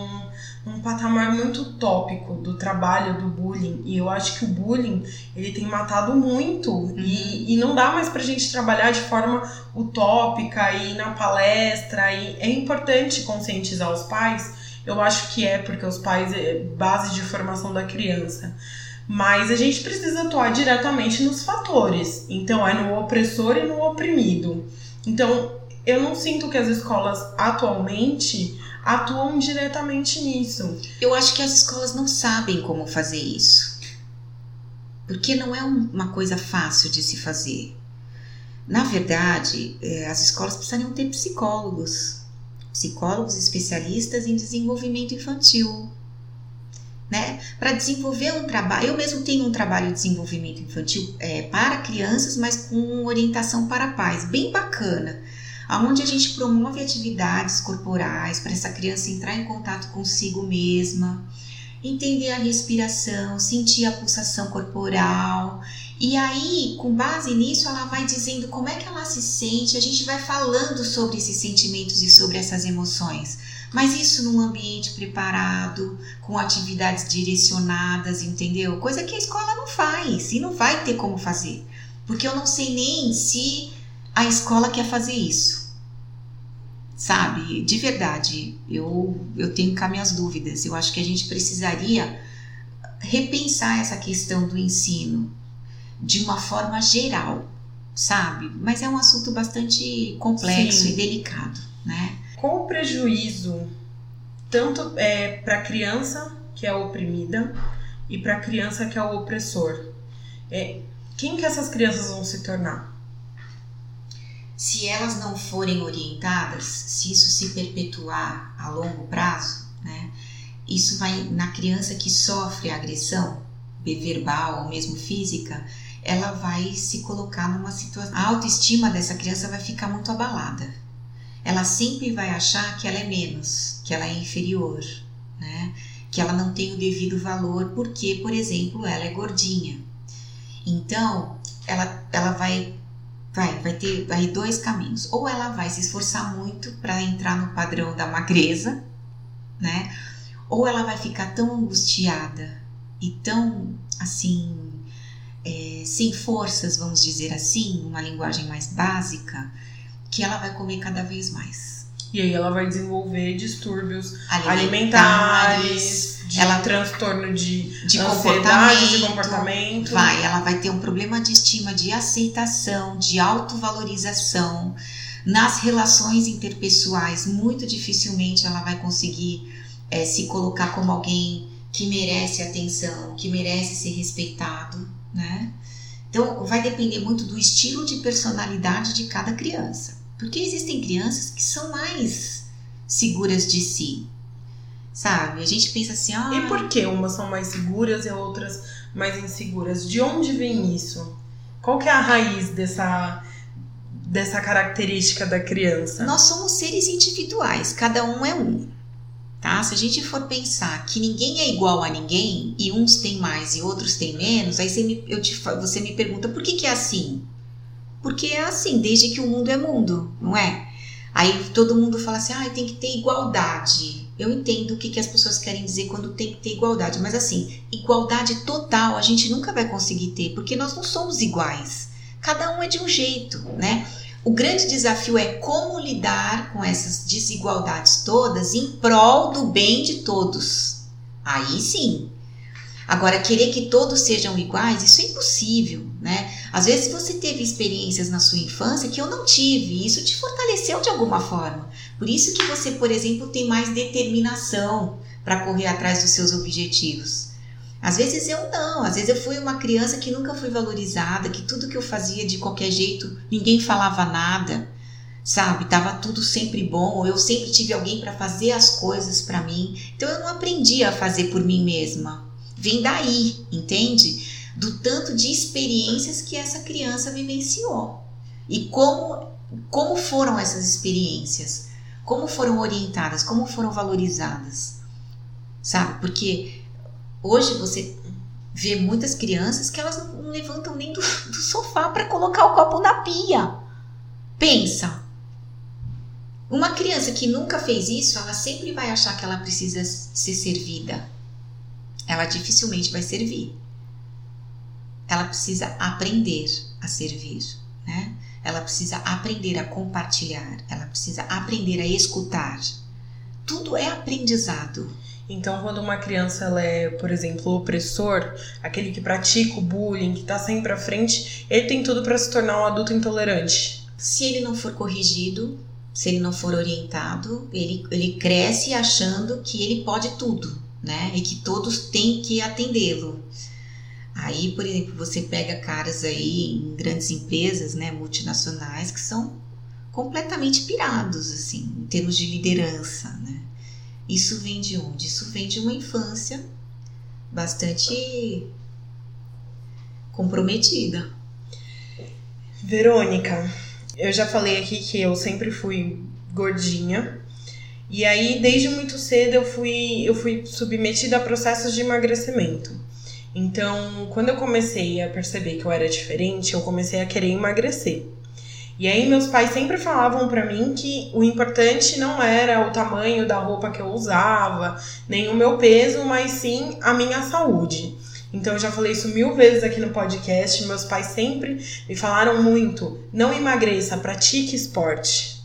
um patamar muito tópico do trabalho do bullying. E eu acho que o bullying, ele tem matado muito. Uhum. E, e não dá mais pra gente trabalhar de forma utópica e na palestra. E é importante conscientizar os pais. Eu acho que é, porque os pais é base de formação da criança. Mas a gente precisa atuar diretamente nos fatores. Então, é no opressor e no oprimido. Então, eu não sinto que as escolas atualmente atuam diretamente nisso. Eu acho que as escolas não sabem como fazer isso. Porque não é uma coisa fácil de se fazer. Na verdade, é, as escolas precisariam ter psicólogos, psicólogos especialistas em desenvolvimento infantil, né? Para desenvolver um trabalho. Eu mesmo tenho um trabalho de desenvolvimento infantil é, para crianças, mas com orientação para pais, bem bacana aonde a gente promove atividades corporais para essa criança entrar em contato consigo mesma, entender a respiração, sentir a pulsação corporal. E aí, com base nisso, ela vai dizendo como é que ela se sente, a gente vai falando sobre esses sentimentos e sobre essas emoções. Mas isso num ambiente preparado, com atividades direcionadas, entendeu? Coisa que a escola não faz e não vai ter como fazer. Porque eu não sei nem se a escola quer fazer isso. Sabe? De verdade, eu, eu tenho cá minhas dúvidas. Eu acho que a gente precisaria repensar essa questão do ensino de uma forma geral, sabe? Mas é um assunto bastante complexo Sim. e delicado, né? Qual o prejuízo tanto é, para a criança que é oprimida e para a criança que é o opressor? É, quem que essas crianças vão se tornar? Se elas não forem orientadas, se isso se perpetuar a longo prazo, né, isso vai na criança que sofre agressão, verbal ou mesmo física, ela vai se colocar numa situação. A autoestima dessa criança vai ficar muito abalada. Ela sempre vai achar que ela é menos, que ela é inferior, né? Que ela não tem o devido valor porque, por exemplo, ela é gordinha. Então, ela, ela vai vai, vai ter aí dois caminhos. Ou ela vai se esforçar muito para entrar no padrão da magreza, né? Ou ela vai ficar tão angustiada e tão assim é, sem forças, vamos dizer assim, uma linguagem mais básica, que ela vai comer cada vez mais. E aí ela vai desenvolver distúrbios alimentares, alimentares de ela, transtorno de, de comportamento, de comportamento. Vai, ela vai ter um problema de estima, de aceitação, de autovalorização. Nas relações interpessoais, muito dificilmente ela vai conseguir é, se colocar como alguém que merece atenção, que merece ser respeitado, né? Então, vai depender muito do estilo de personalidade de cada criança. Porque existem crianças que são mais seguras de si, sabe? A gente pensa assim, ah. E por que umas são mais seguras e outras mais inseguras? De onde vem isso? Qual que é a raiz dessa dessa característica da criança? Nós somos seres individuais, cada um é um. Tá? Se a gente for pensar que ninguém é igual a ninguém e uns têm mais e outros têm menos, aí você me, eu te, você me pergunta por que, que é assim? Porque é assim, desde que o mundo é mundo, não é? Aí todo mundo fala assim, ah, tem que ter igualdade. Eu entendo o que, que as pessoas querem dizer quando tem que ter igualdade, mas assim, igualdade total a gente nunca vai conseguir ter, porque nós não somos iguais. Cada um é de um jeito, né? O grande desafio é como lidar com essas desigualdades todas em prol do bem de todos. Aí sim. Agora, querer que todos sejam iguais, isso é impossível, né? Às vezes você teve experiências na sua infância que eu não tive, e isso te fortaleceu de alguma forma. Por isso que você, por exemplo, tem mais determinação para correr atrás dos seus objetivos. Às vezes eu não, às vezes eu fui uma criança que nunca foi valorizada, que tudo que eu fazia de qualquer jeito, ninguém falava nada, sabe? Tava tudo sempre bom, ou eu sempre tive alguém para fazer as coisas para mim. Então eu não aprendi a fazer por mim mesma. Vem daí, entende? Do tanto de experiências que essa criança vivenciou. E como como foram essas experiências? como foram orientadas, como foram valorizadas, sabe? Porque hoje você vê muitas crianças que elas não levantam nem do, do sofá para colocar o copo na pia. Pensa. Uma criança que nunca fez isso, ela sempre vai achar que ela precisa ser servida. Ela dificilmente vai servir. Ela precisa aprender a servir, né? Ela precisa aprender a compartilhar, ela precisa aprender a escutar. Tudo é aprendizado. Então, quando uma criança ela é, por exemplo, opressor, aquele que pratica o bullying, que está sempre à frente, ele tem tudo para se tornar um adulto intolerante. Se ele não for corrigido, se ele não for orientado, ele, ele cresce achando que ele pode tudo, né? E que todos têm que atendê-lo. Aí, por exemplo, você pega caras aí em grandes empresas, né, multinacionais, que são completamente pirados, assim, em termos de liderança, né? Isso vem de onde? Isso vem de uma infância bastante comprometida. Verônica, eu já falei aqui que eu sempre fui gordinha. E aí, desde muito cedo, eu fui, eu fui submetida a processos de emagrecimento. Então, quando eu comecei a perceber que eu era diferente, eu comecei a querer emagrecer. E aí, meus pais sempre falavam para mim que o importante não era o tamanho da roupa que eu usava, nem o meu peso, mas sim a minha saúde. Então eu já falei isso mil vezes aqui no podcast. Meus pais sempre me falaram muito: não emagreça, pratique esporte.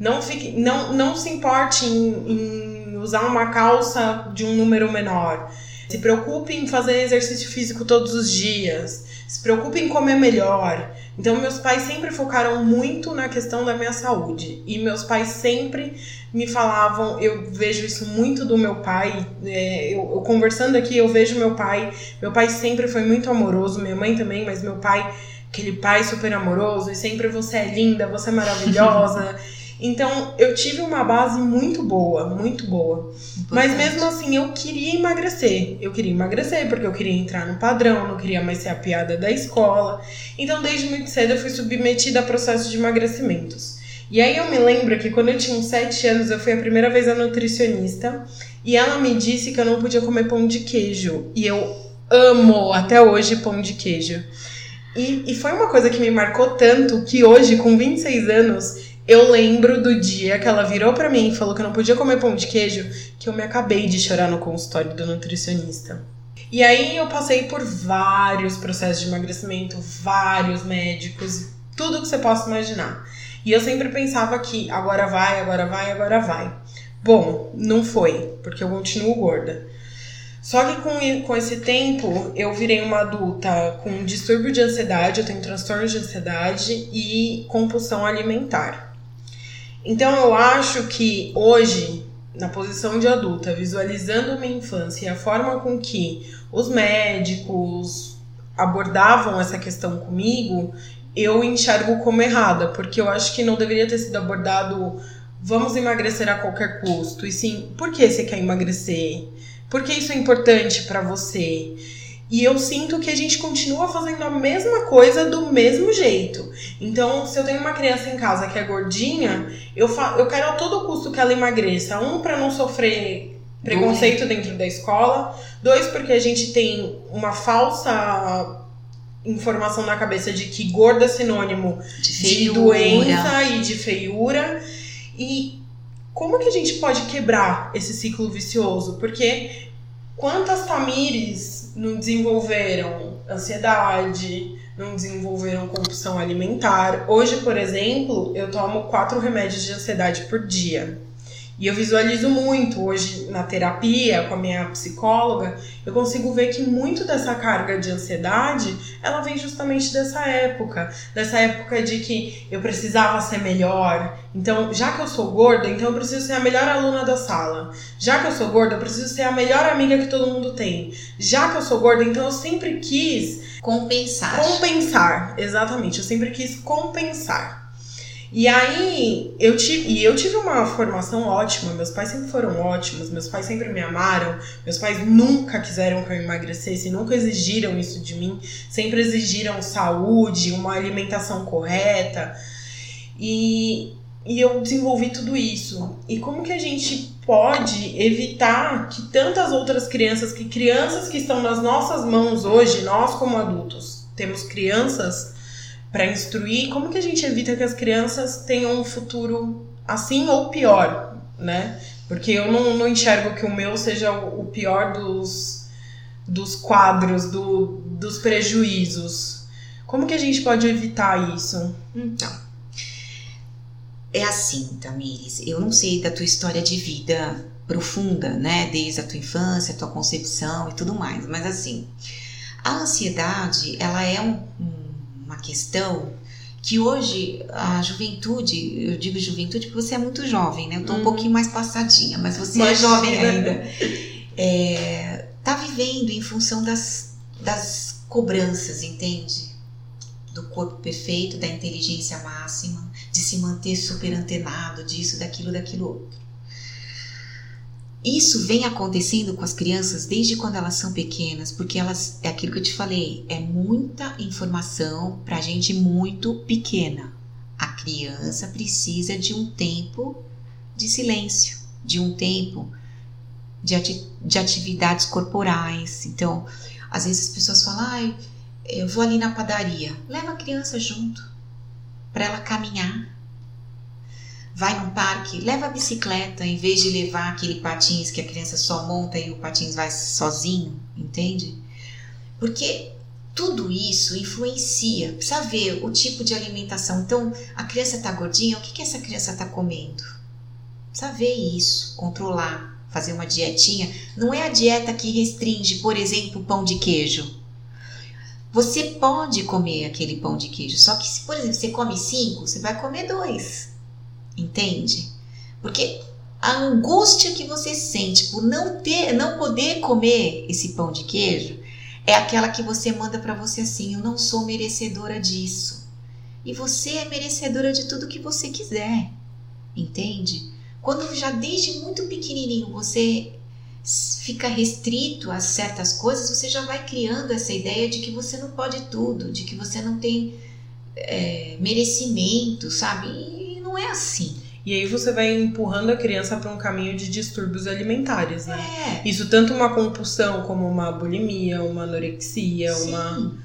Não, fique, não, não se importe em, em usar uma calça de um número menor. Se preocupe em fazer exercício físico todos os dias. Se preocupe em comer melhor. Então, meus pais sempre focaram muito na questão da minha saúde. E meus pais sempre me falavam, eu vejo isso muito do meu pai. É, eu, eu, conversando aqui, eu vejo meu pai. Meu pai sempre foi muito amoroso, minha mãe também, mas meu pai, aquele pai super amoroso, e sempre você é linda, você é maravilhosa. Então, eu tive uma base muito boa, muito boa. Importante. Mas mesmo assim, eu queria emagrecer. Eu queria emagrecer porque eu queria entrar no padrão, não queria mais ser a piada da escola. Então, desde muito cedo, eu fui submetida a processos de emagrecimentos. E aí eu me lembro que quando eu tinha uns 7 anos, eu fui a primeira vez a nutricionista e ela me disse que eu não podia comer pão de queijo. E eu amo até hoje pão de queijo. E, e foi uma coisa que me marcou tanto que hoje, com 26 anos, eu lembro do dia que ela virou para mim e falou que eu não podia comer pão de queijo, que eu me acabei de chorar no consultório do nutricionista. E aí eu passei por vários processos de emagrecimento, vários médicos, tudo que você possa imaginar. E eu sempre pensava que agora vai, agora vai, agora vai. Bom, não foi, porque eu continuo gorda. Só que com, com esse tempo eu virei uma adulta com distúrbio de ansiedade, eu tenho transtorno de ansiedade e compulsão alimentar. Então eu acho que hoje, na posição de adulta, visualizando minha infância e a forma com que os médicos abordavam essa questão comigo, eu enxergo como errada, porque eu acho que não deveria ter sido abordado vamos emagrecer a qualquer custo, e sim, por que você quer emagrecer? Por que isso é importante para você? E eu sinto que a gente continua fazendo a mesma coisa do mesmo jeito. Então, se eu tenho uma criança em casa que é gordinha, eu, eu quero a todo custo que ela emagreça. Um, para não sofrer preconceito dentro da escola. Dois, porque a gente tem uma falsa informação na cabeça de que gorda é sinônimo de, de doença e de feiura. E como que a gente pode quebrar esse ciclo vicioso? Porque quantas Tamires não desenvolveram ansiedade, não desenvolveram compulsão alimentar. Hoje, por exemplo, eu tomo quatro remédios de ansiedade por dia. E eu visualizo muito hoje na terapia com a minha psicóloga, eu consigo ver que muito dessa carga de ansiedade, ela vem justamente dessa época, dessa época de que eu precisava ser melhor. Então, já que eu sou gorda, então eu preciso ser a melhor aluna da sala. Já que eu sou gorda, eu preciso ser a melhor amiga que todo mundo tem. Já que eu sou gorda, então eu sempre quis compensar. Compensar, exatamente. Eu sempre quis compensar. E aí, eu tive, e eu tive uma formação ótima, meus pais sempre foram ótimos, meus pais sempre me amaram, meus pais nunca quiseram que eu emagrecesse, nunca exigiram isso de mim, sempre exigiram saúde, uma alimentação correta. E, e eu desenvolvi tudo isso. E como que a gente pode evitar que tantas outras crianças, que crianças que estão nas nossas mãos hoje, nós como adultos, temos crianças para instruir, como que a gente evita que as crianças tenham um futuro assim ou pior, né? Porque eu não, não enxergo que o meu seja o, pior dos, dos quadros, do, dos prejuízos. Como que a gente pode evitar isso? Então, é assim, Tamires. Eu não sei da tua história de vida profunda, né? Desde a tua infância, a tua concepção e tudo mais. Mas assim, a ansiedade, ela é um, uma questão que hoje a juventude, eu digo juventude porque você é muito jovem, né? Eu tô um uhum. pouquinho mais passadinha, mas você é jovem ainda. É, tá vivendo em função das, das cobranças, entende? Do corpo perfeito, da inteligência máxima, de se manter super antenado disso, daquilo, daquilo outro. Isso vem acontecendo com as crianças desde quando elas são pequenas, porque elas, é aquilo que eu te falei, é muita informação para gente muito pequena. A criança precisa de um tempo de silêncio, de um tempo de, ati de atividades corporais. Então, às vezes as pessoas falam, ah, eu vou ali na padaria, leva a criança junto para ela caminhar vai num parque, leva a bicicleta em vez de levar aquele patins que a criança só monta e o patins vai sozinho, entende? Porque tudo isso influencia. Precisa ver o tipo de alimentação. Então, a criança está gordinha, o que, que essa criança está comendo? Precisa ver isso, controlar, fazer uma dietinha. Não é a dieta que restringe, por exemplo, pão de queijo. Você pode comer aquele pão de queijo, só que se, por exemplo, você come cinco, você vai comer dois. Entende? Porque a angústia que você sente por não ter, não poder comer esse pão de queijo é aquela que você manda para você assim, eu não sou merecedora disso. E você é merecedora de tudo que você quiser. Entende? Quando já desde muito pequenininho você fica restrito a certas coisas, você já vai criando essa ideia de que você não pode tudo, de que você não tem é, merecimento, sabe? E não é assim. E aí você vai empurrando a criança para um caminho de distúrbios alimentares, né? É. Isso tanto uma compulsão como uma bulimia, uma anorexia, Sim. uma.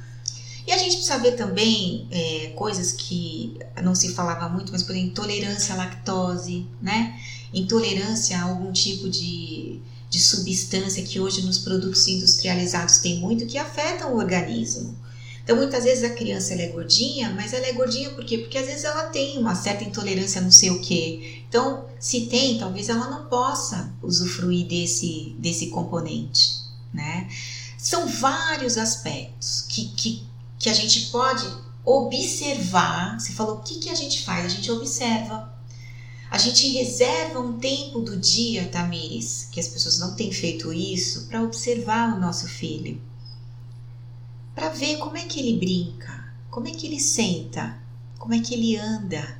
E a gente precisa ver também é, coisas que não se falava muito, mas por exemplo, intolerância à lactose, né? Intolerância a algum tipo de, de substância que hoje nos produtos industrializados tem muito que afetam o organismo. Então, muitas vezes a criança é gordinha, mas ela é gordinha por quê? Porque às vezes ela tem uma certa intolerância não sei o quê. Então, se tem, talvez ela não possa usufruir desse, desse componente, né? São vários aspectos que, que, que a gente pode observar. Você falou, o que, que a gente faz? A gente observa. A gente reserva um tempo do dia, Tamires, que as pessoas não têm feito isso, para observar o nosso filho para ver como é que ele brinca, como é que ele senta, como é que ele anda.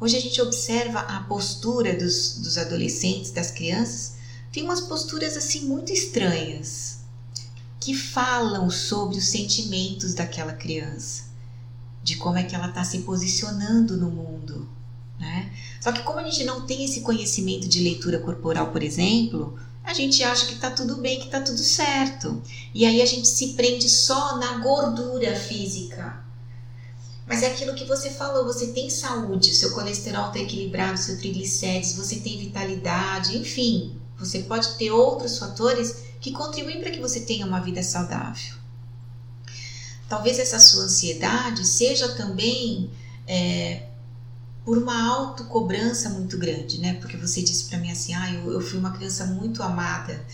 Hoje a gente observa a postura dos, dos adolescentes, das crianças, tem umas posturas assim muito estranhas que falam sobre os sentimentos daquela criança, de como é que ela está se posicionando no mundo. Né? Só que como a gente não tem esse conhecimento de leitura corporal, por exemplo, a gente acha que tá tudo bem, que tá tudo certo. E aí a gente se prende só na gordura física. Mas é aquilo que você falou, você tem saúde, seu colesterol está equilibrado, seu triglicérides, você tem vitalidade, enfim, você pode ter outros fatores que contribuem para que você tenha uma vida saudável. Talvez essa sua ansiedade seja também é, por uma autocobrança muito grande, né? Porque você disse para mim assim: ah, eu, eu fui uma criança muito amada,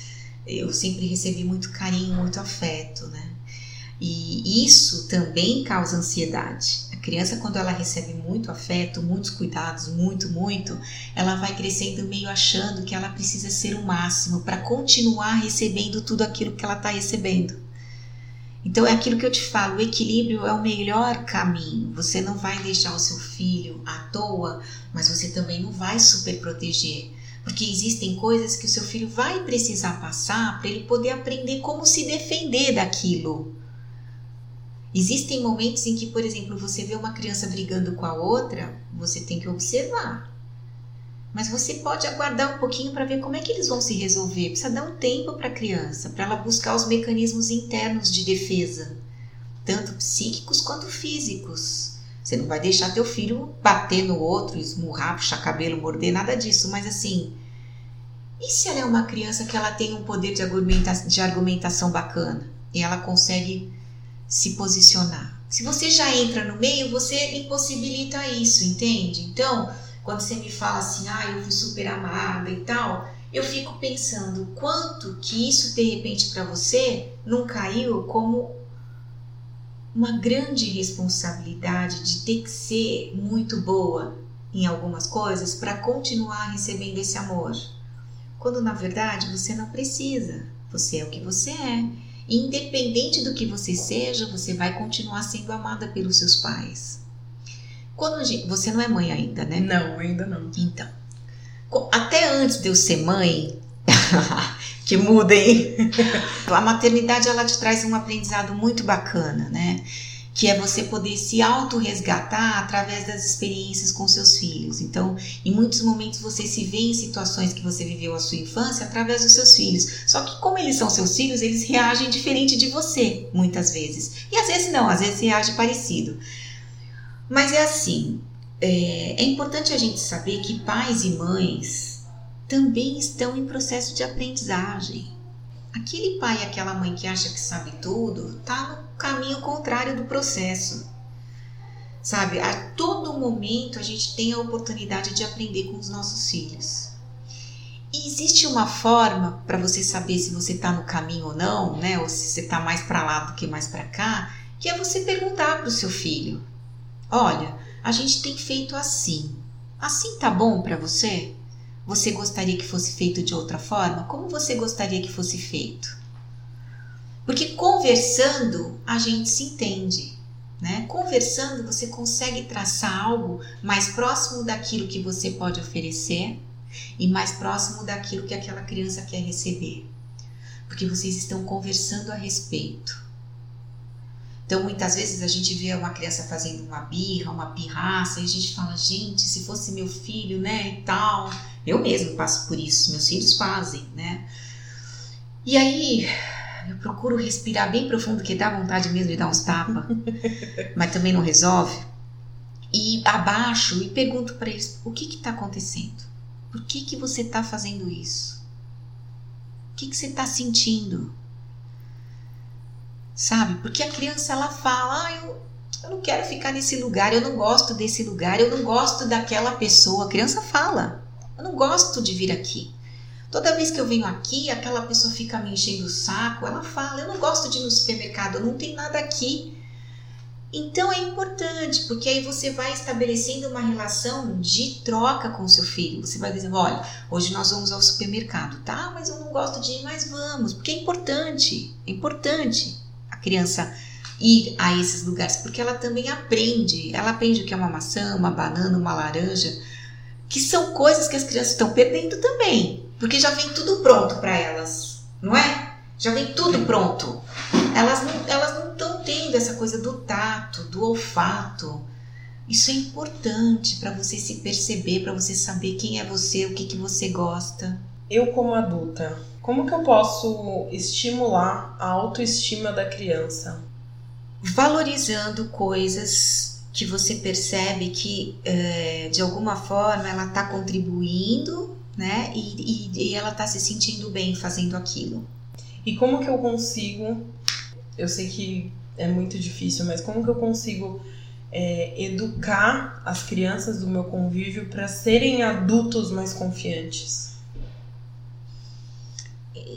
eu sempre recebi muito carinho, muito afeto, né? E isso também causa ansiedade. A criança, quando ela recebe muito afeto, muitos cuidados, muito, muito, ela vai crescendo meio achando que ela precisa ser o máximo para continuar recebendo tudo aquilo que ela está recebendo. Então é aquilo que eu te falo, o equilíbrio é o melhor caminho. Você não vai deixar o seu filho à toa, mas você também não vai super proteger. Porque existem coisas que o seu filho vai precisar passar para ele poder aprender como se defender daquilo. Existem momentos em que, por exemplo, você vê uma criança brigando com a outra, você tem que observar. Mas você pode aguardar um pouquinho para ver como é que eles vão se resolver. Precisa dar um tempo para a criança, para ela buscar os mecanismos internos de defesa, tanto psíquicos quanto físicos. Você não vai deixar teu filho bater no outro, esmurrar, puxar cabelo, morder, nada disso. Mas assim, e se ela é uma criança que ela tem um poder de, argumenta de argumentação bacana e ela consegue se posicionar? Se você já entra no meio, você impossibilita isso, entende? Então, quando você me fala assim, ah, eu fui super amada e tal, eu fico pensando quanto que isso de repente para você não caiu como uma grande responsabilidade de ter que ser muito boa em algumas coisas para continuar recebendo esse amor. Quando na verdade você não precisa, você é o que você é. E independente do que você seja, você vai continuar sendo amada pelos seus pais. Quando gente, você não é mãe ainda, né? Não, ainda não. Então, até antes de eu ser mãe, que mudem. a maternidade ela te traz um aprendizado muito bacana, né? Que é você poder se auto-resgatar através das experiências com seus filhos. Então, em muitos momentos você se vê em situações que você viveu a sua infância através dos seus filhos. Só que, como eles são seus filhos, eles reagem diferente de você, muitas vezes. E às vezes não, às vezes reage parecido. Mas é assim: é, é importante a gente saber que pais e mães também estão em processo de aprendizagem. Aquele pai e aquela mãe que acha que sabe tudo está no caminho contrário do processo. Sabe, a todo momento a gente tem a oportunidade de aprender com os nossos filhos. E existe uma forma para você saber se você está no caminho ou não, né? Ou se você está mais para lá do que mais para cá, que é você perguntar para o seu filho: Olha, a gente tem feito assim. Assim tá bom para você? Você gostaria que fosse feito de outra forma? Como você gostaria que fosse feito? Porque conversando a gente se entende, né? Conversando você consegue traçar algo mais próximo daquilo que você pode oferecer e mais próximo daquilo que aquela criança quer receber. Porque vocês estão conversando a respeito. Então, muitas vezes a gente vê uma criança fazendo uma birra, uma pirraça, e a gente fala, gente, se fosse meu filho, né, e tal. Eu mesmo passo por isso, meus filhos fazem, né? E aí, eu procuro respirar bem profundo, que dá vontade mesmo de dar uns tapas, mas também não resolve. E abaixo e pergunto para eles: o que está acontecendo? Por que, que você está fazendo isso? O que, que você está sentindo? Sabe? Porque a criança ela fala, ah, eu, eu não quero ficar nesse lugar, eu não gosto desse lugar, eu não gosto daquela pessoa. A criança fala, eu não gosto de vir aqui. Toda vez que eu venho aqui, aquela pessoa fica me enchendo o saco, ela fala, eu não gosto de ir no supermercado, não tem nada aqui. Então é importante, porque aí você vai estabelecendo uma relação de troca com o seu filho. Você vai dizendo: olha, hoje nós vamos ao supermercado, tá? Mas eu não gosto de ir, mas vamos, porque é importante, é importante criança ir a esses lugares, porque ela também aprende. Ela aprende o que é uma maçã, uma banana, uma laranja, que são coisas que as crianças estão perdendo também, porque já vem tudo pronto para elas, não é? Já vem tudo pronto. Elas não elas não estão tendo essa coisa do tato, do olfato. Isso é importante para você se perceber, para você saber quem é você, o que, que você gosta. Eu como adulta, como que eu posso estimular a autoestima da criança? Valorizando coisas que você percebe que é, de alguma forma ela está contribuindo, né? E, e, e ela está se sentindo bem fazendo aquilo. E como que eu consigo? Eu sei que é muito difícil, mas como que eu consigo é, educar as crianças do meu convívio para serem adultos mais confiantes?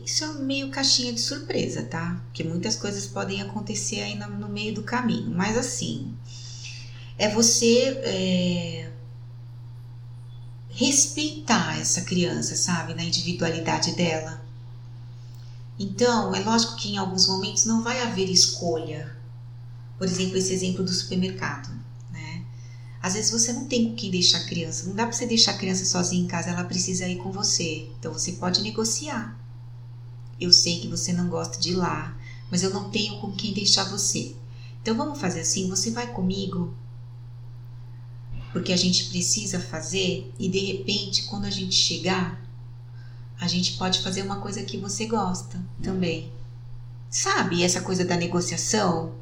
Isso é meio caixinha de surpresa, tá? Porque muitas coisas podem acontecer aí no, meio do caminho. Mas assim, é você é, respeitar essa criança, sabe? Na individualidade dela. Então, é lógico que em alguns momentos não vai haver escolha. Por exemplo, esse exemplo do supermercado. Né? Às vezes você não tem com quem deixar a criança. Não dá para você deixar a criança sozinha em casa, ela precisa ir com você. Então você pode negociar eu sei que você não gosta de ir lá, mas eu não tenho com quem deixar você. Então vamos fazer assim: você vai comigo? Porque a gente precisa fazer e de repente, quando a gente chegar, a gente pode fazer uma coisa que você gosta também. Sabe essa coisa da negociação?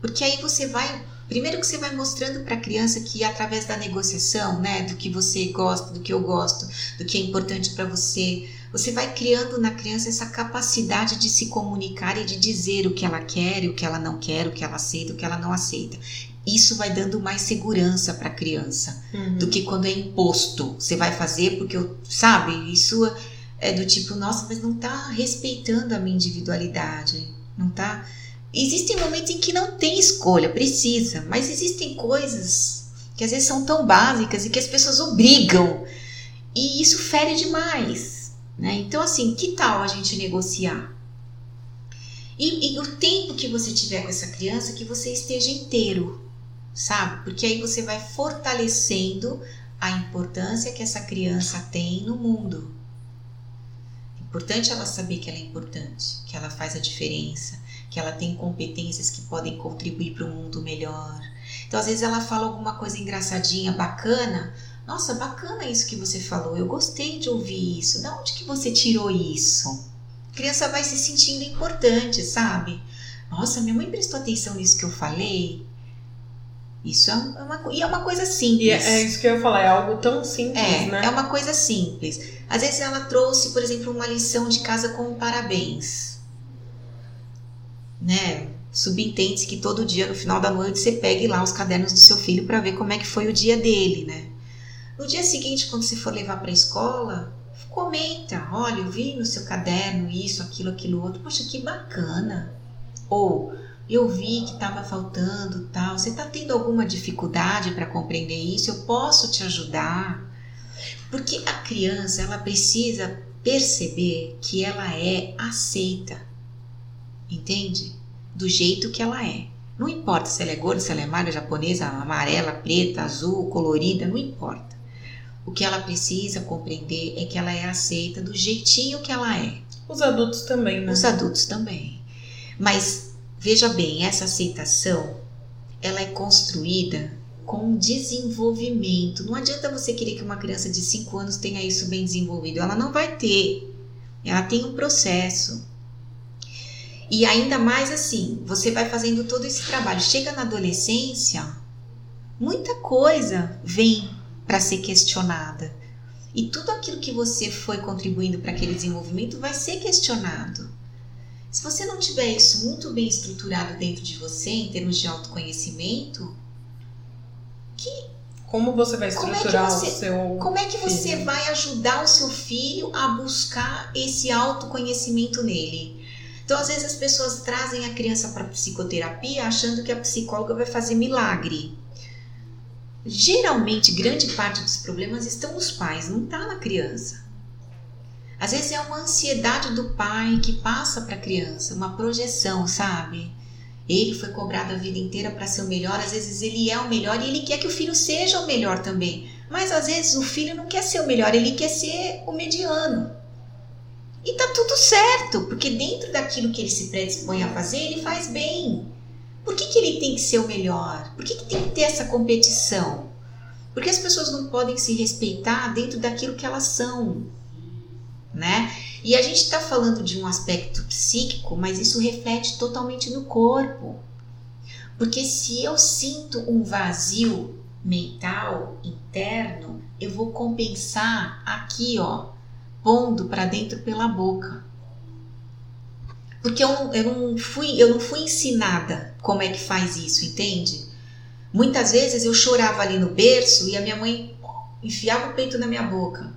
Porque aí você vai Primeiro que você vai mostrando para a criança que através da negociação, né, do que você gosta, do que eu gosto, do que é importante para você, você vai criando na criança essa capacidade de se comunicar e de dizer o que ela quer, o que ela não quer, o que ela aceita, o que ela não aceita. Isso vai dando mais segurança para a criança uhum. do que quando é imposto. Você vai fazer porque eu, sabe, isso é do tipo, nossa, mas não está respeitando a minha individualidade, não está Existem momentos em que não tem escolha, precisa, mas existem coisas que às vezes são tão básicas e que as pessoas obrigam. E isso fere demais. Né? Então, assim, que tal a gente negociar? E, e, o tempo que você tiver com essa criança, que você esteja inteiro, sabe? Porque aí você vai fortalecendo a importância que essa criança tem no mundo. Importante ela saber que ela é importante, que ela faz a diferença, que ela tem competências que podem contribuir para um mundo melhor. Então, às vezes ela fala alguma coisa engraçadinha, bacana. Nossa, bacana isso que você falou. Eu gostei de ouvir isso. Da onde que você tirou isso? A criança vai se sentindo importante, sabe? Nossa, minha mãe prestou atenção nisso que eu falei. Isso é uma, e é uma coisa simples. E é, é, isso que eu ia falar, é algo tão simples, é, né? É uma coisa simples. Às vezes ela trouxe, por exemplo, uma lição de casa com parabéns né? Subentende-se que todo dia, no final da noite, você pegue lá os cadernos do seu filho para ver como é que foi o dia dele, né? No dia seguinte, quando você for levar para a escola, comenta, olha, eu vi no seu caderno isso, aquilo, aquilo outro, poxa, que bacana. Ou eu vi que estava faltando tal, você está tendo alguma dificuldade para compreender isso? Eu posso te ajudar? Porque a criança, ela precisa perceber que ela é aceita entende? Do jeito que ela é. Não importa se ela é gorda, se ela é magra, japonesa, amarela, preta, azul, colorida, não importa. O que ela precisa compreender é que ela é aceita do jeitinho que ela é. Os adultos também, né? Os adultos também. Mas veja bem, essa aceitação, ela é construída com desenvolvimento. Não adianta você querer que uma criança de 5 anos tenha isso bem desenvolvido. Ela não vai ter. Ela tem um processo. E ainda mais assim, você vai fazendo todo esse trabalho. Chega na adolescência, muita coisa vem para ser questionada. E tudo aquilo que você foi contribuindo para aquele desenvolvimento vai ser questionado. Se você não tiver isso muito bem estruturado dentro de você, em termos de autoconhecimento, que como você vai estruturar é você, o seu Como é que você filho? vai ajudar o seu filho a buscar esse autoconhecimento nele? Então, às vezes, as pessoas trazem a criança para psicoterapia achando que a psicóloga vai fazer milagre. Geralmente, grande parte dos problemas estão nos pais, não está na criança. Às vezes é uma ansiedade do pai que passa para a criança, uma projeção, sabe? Ele foi cobrado a vida inteira para ser o melhor, às vezes ele é o melhor e ele quer que o filho seja o melhor também. Mas às vezes o filho não quer ser o melhor, ele quer ser o mediano. E tá tudo certo, porque dentro daquilo que ele se predispõe a fazer, ele faz bem. Por que, que ele tem que ser o melhor? Por que, que tem que ter essa competição? Porque as pessoas não podem se respeitar dentro daquilo que elas são, né? E a gente está falando de um aspecto psíquico, mas isso reflete totalmente no corpo. Porque se eu sinto um vazio mental interno, eu vou compensar aqui, ó, pondo para dentro pela boca. Porque eu não, eu, não fui, eu não fui ensinada como é que faz isso, entende? Muitas vezes eu chorava ali no berço e a minha mãe enfiava o peito na minha boca.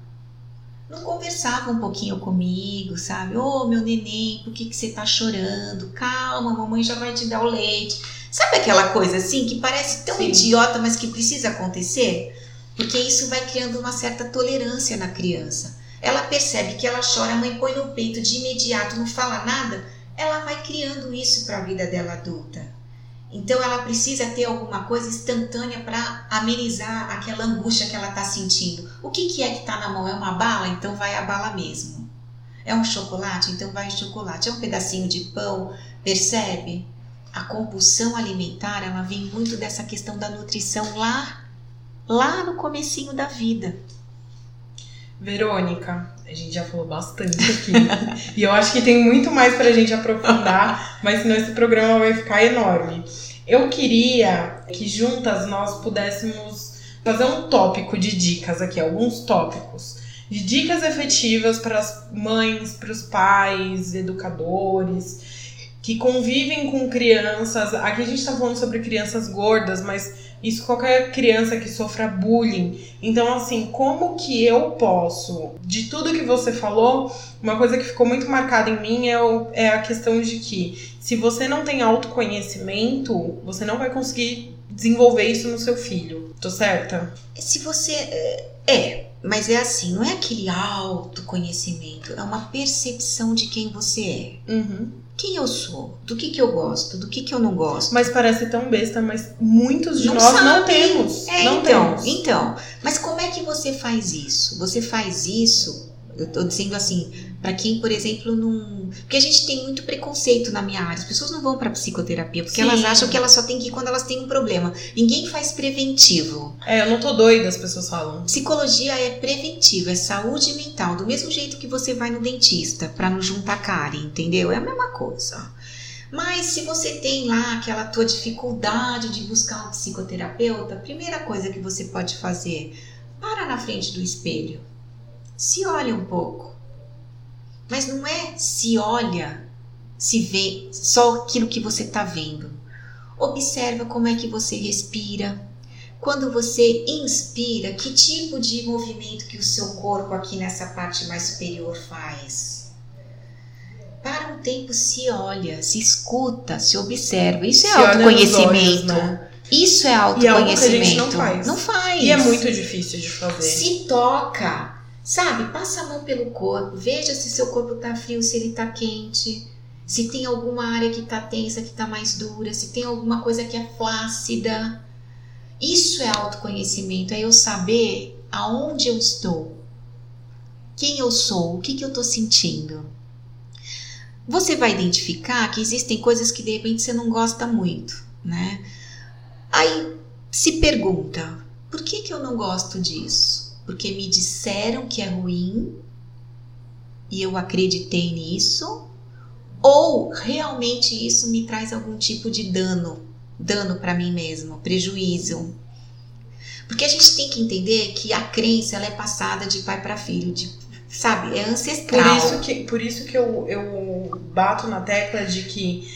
Não conversava um pouquinho comigo, sabe? Ô oh, meu neném, por que, que você tá chorando? Calma, mamãe já vai te dar o leite. Sabe aquela coisa assim que parece tão Sim. idiota, mas que precisa acontecer? Porque isso vai criando uma certa tolerância na criança ela percebe que ela chora, a mãe põe no peito de imediato, não fala nada, ela vai criando isso para a vida dela adulta. Então ela precisa ter alguma coisa instantânea para amenizar aquela angústia que ela está sentindo. O que, que é que está na mão? É uma bala? Então vai a bala mesmo. É um chocolate? Então vai chocolate. É um pedacinho de pão? Percebe? A compulsão alimentar ela vem muito dessa questão da nutrição lá, lá no comecinho da vida. Verônica, a gente já falou bastante aqui. e eu acho que tem muito mais pra gente aprofundar, mas senão esse programa vai ficar enorme. Eu queria que juntas nós pudéssemos fazer um tópico de dicas aqui, alguns tópicos de dicas efetivas para as mães, para os pais, educadores que convivem com crianças. Aqui a gente está falando sobre crianças gordas, mas isso qualquer criança que sofra bullying. Então, assim, como que eu posso, de tudo que você falou, uma coisa que ficou muito marcada em mim é, o, é a questão de que se você não tem autoconhecimento, você não vai conseguir desenvolver isso no seu filho. Tô certa? Se você. É, é, mas é assim, não é aquele autoconhecimento, é uma percepção de quem você é. Uhum quem eu sou, do que, que eu gosto, do que, que eu não gosto. Mas parece tão besta, mas muitos de não nós não temos. É, não então, temos. então. Mas como é que você faz isso? Você faz isso, eu tô dizendo assim, para quem, por exemplo, não. Porque a gente tem muito preconceito na minha área. As pessoas não vão para psicoterapia porque Sim. elas acham que elas só têm que ir quando elas têm um problema. Ninguém faz preventivo. É, eu não tô doida, as pessoas falam. Psicologia é preventivo, é saúde mental. Do mesmo jeito que você vai no dentista para não juntar cárie, entendeu? É a mesma coisa. Mas se você tem lá aquela tua dificuldade de buscar um psicoterapeuta, a primeira coisa que você pode fazer, para na frente do espelho. Se olha um pouco mas não é se olha, se vê só aquilo que você está vendo. Observa como é que você respira. Quando você inspira, que tipo de movimento que o seu corpo aqui nessa parte mais superior faz? Para um tempo se olha, se escuta, se observa. Isso é se autoconhecimento. Né? Isso é autoconhecimento. E é algo que a gente não faz. Não faz. E é muito difícil de fazer. Se toca Sabe, passa a mão pelo corpo, veja se seu corpo está frio, se ele está quente, se tem alguma área que está tensa, que está mais dura, se tem alguma coisa que é flácida. Isso é autoconhecimento, é eu saber aonde eu estou, quem eu sou, o que, que eu estou sentindo. Você vai identificar que existem coisas que de repente você não gosta muito, né? Aí se pergunta, por que, que eu não gosto disso? Porque me disseram que é ruim e eu acreditei nisso, ou realmente isso me traz algum tipo de dano, dano para mim mesmo, prejuízo. Porque a gente tem que entender que a crença ela é passada de pai para filho, de, sabe, é ancestral. Por isso que, por isso que eu, eu bato na tecla de que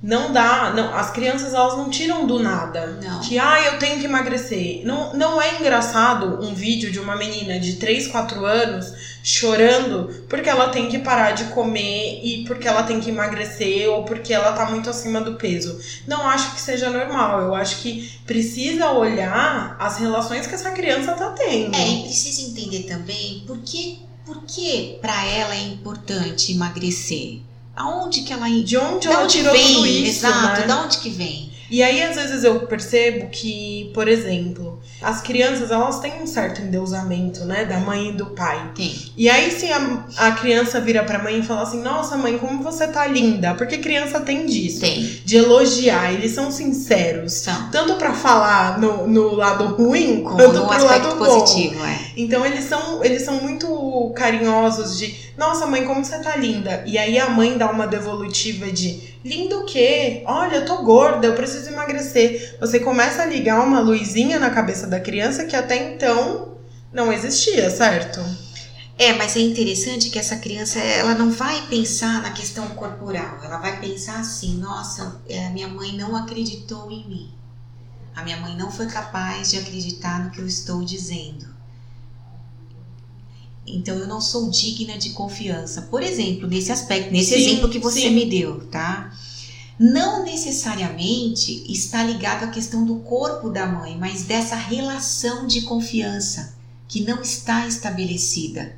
não dá, não, as crianças elas não tiram do nada. Não. Que ah, eu tenho que emagrecer. Não, não é engraçado um vídeo de uma menina de 3, 4 anos chorando porque ela tem que parar de comer e porque ela tem que emagrecer ou porque ela tá muito acima do peso. Não acho que seja normal. Eu acho que precisa olhar as relações que essa criança tá tendo. É, e precisa entender também por que, por que para ela é importante emagrecer aonde que ela de onde de ela tirou vem, tudo isso, exato, né? de onde que vem? E aí às vezes eu percebo que, por exemplo, as crianças elas têm um certo endeusamento, né, da mãe e do pai. Tem. E aí se a, a criança vira pra mãe e fala assim: "Nossa, mãe, como você tá linda?" Porque criança tem disso. Tem. De elogiar, eles são sinceros. São. Tanto para falar no, no lado ruim Como quanto no pro lado positivo, bom. é. Então eles são eles são muito carinhosos de nossa, mãe, como você tá linda. E aí a mãe dá uma devolutiva de lindo o quê? Olha, eu tô gorda, eu preciso emagrecer. Você começa a ligar uma luzinha na cabeça da criança que até então não existia, certo? É, mas é interessante que essa criança ela não vai pensar na questão corporal, ela vai pensar assim: nossa, é, a minha mãe não acreditou em mim, a minha mãe não foi capaz de acreditar no que eu estou dizendo. Então eu não sou digna de confiança. Por exemplo, nesse aspecto, nesse sim, exemplo que você sim. me deu, tá? Não necessariamente está ligado à questão do corpo da mãe, mas dessa relação de confiança que não está estabelecida,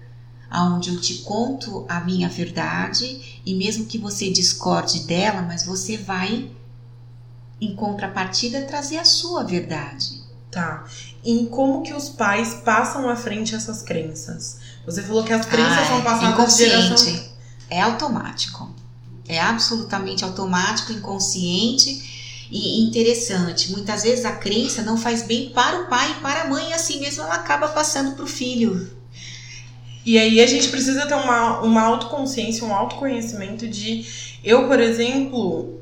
aonde eu te conto a minha verdade e mesmo que você discorde dela, mas você vai em contrapartida trazer a sua verdade. Tá. Em como que os pais passam à frente essas crenças? Você falou que as crenças ah, são passadas de geração. É automático. É absolutamente automático, inconsciente e interessante. Muitas vezes a crença não faz bem para o pai e para a mãe, e assim mesmo ela acaba passando para o filho. E aí a gente precisa ter uma, uma autoconsciência, um autoconhecimento de. Eu, por exemplo,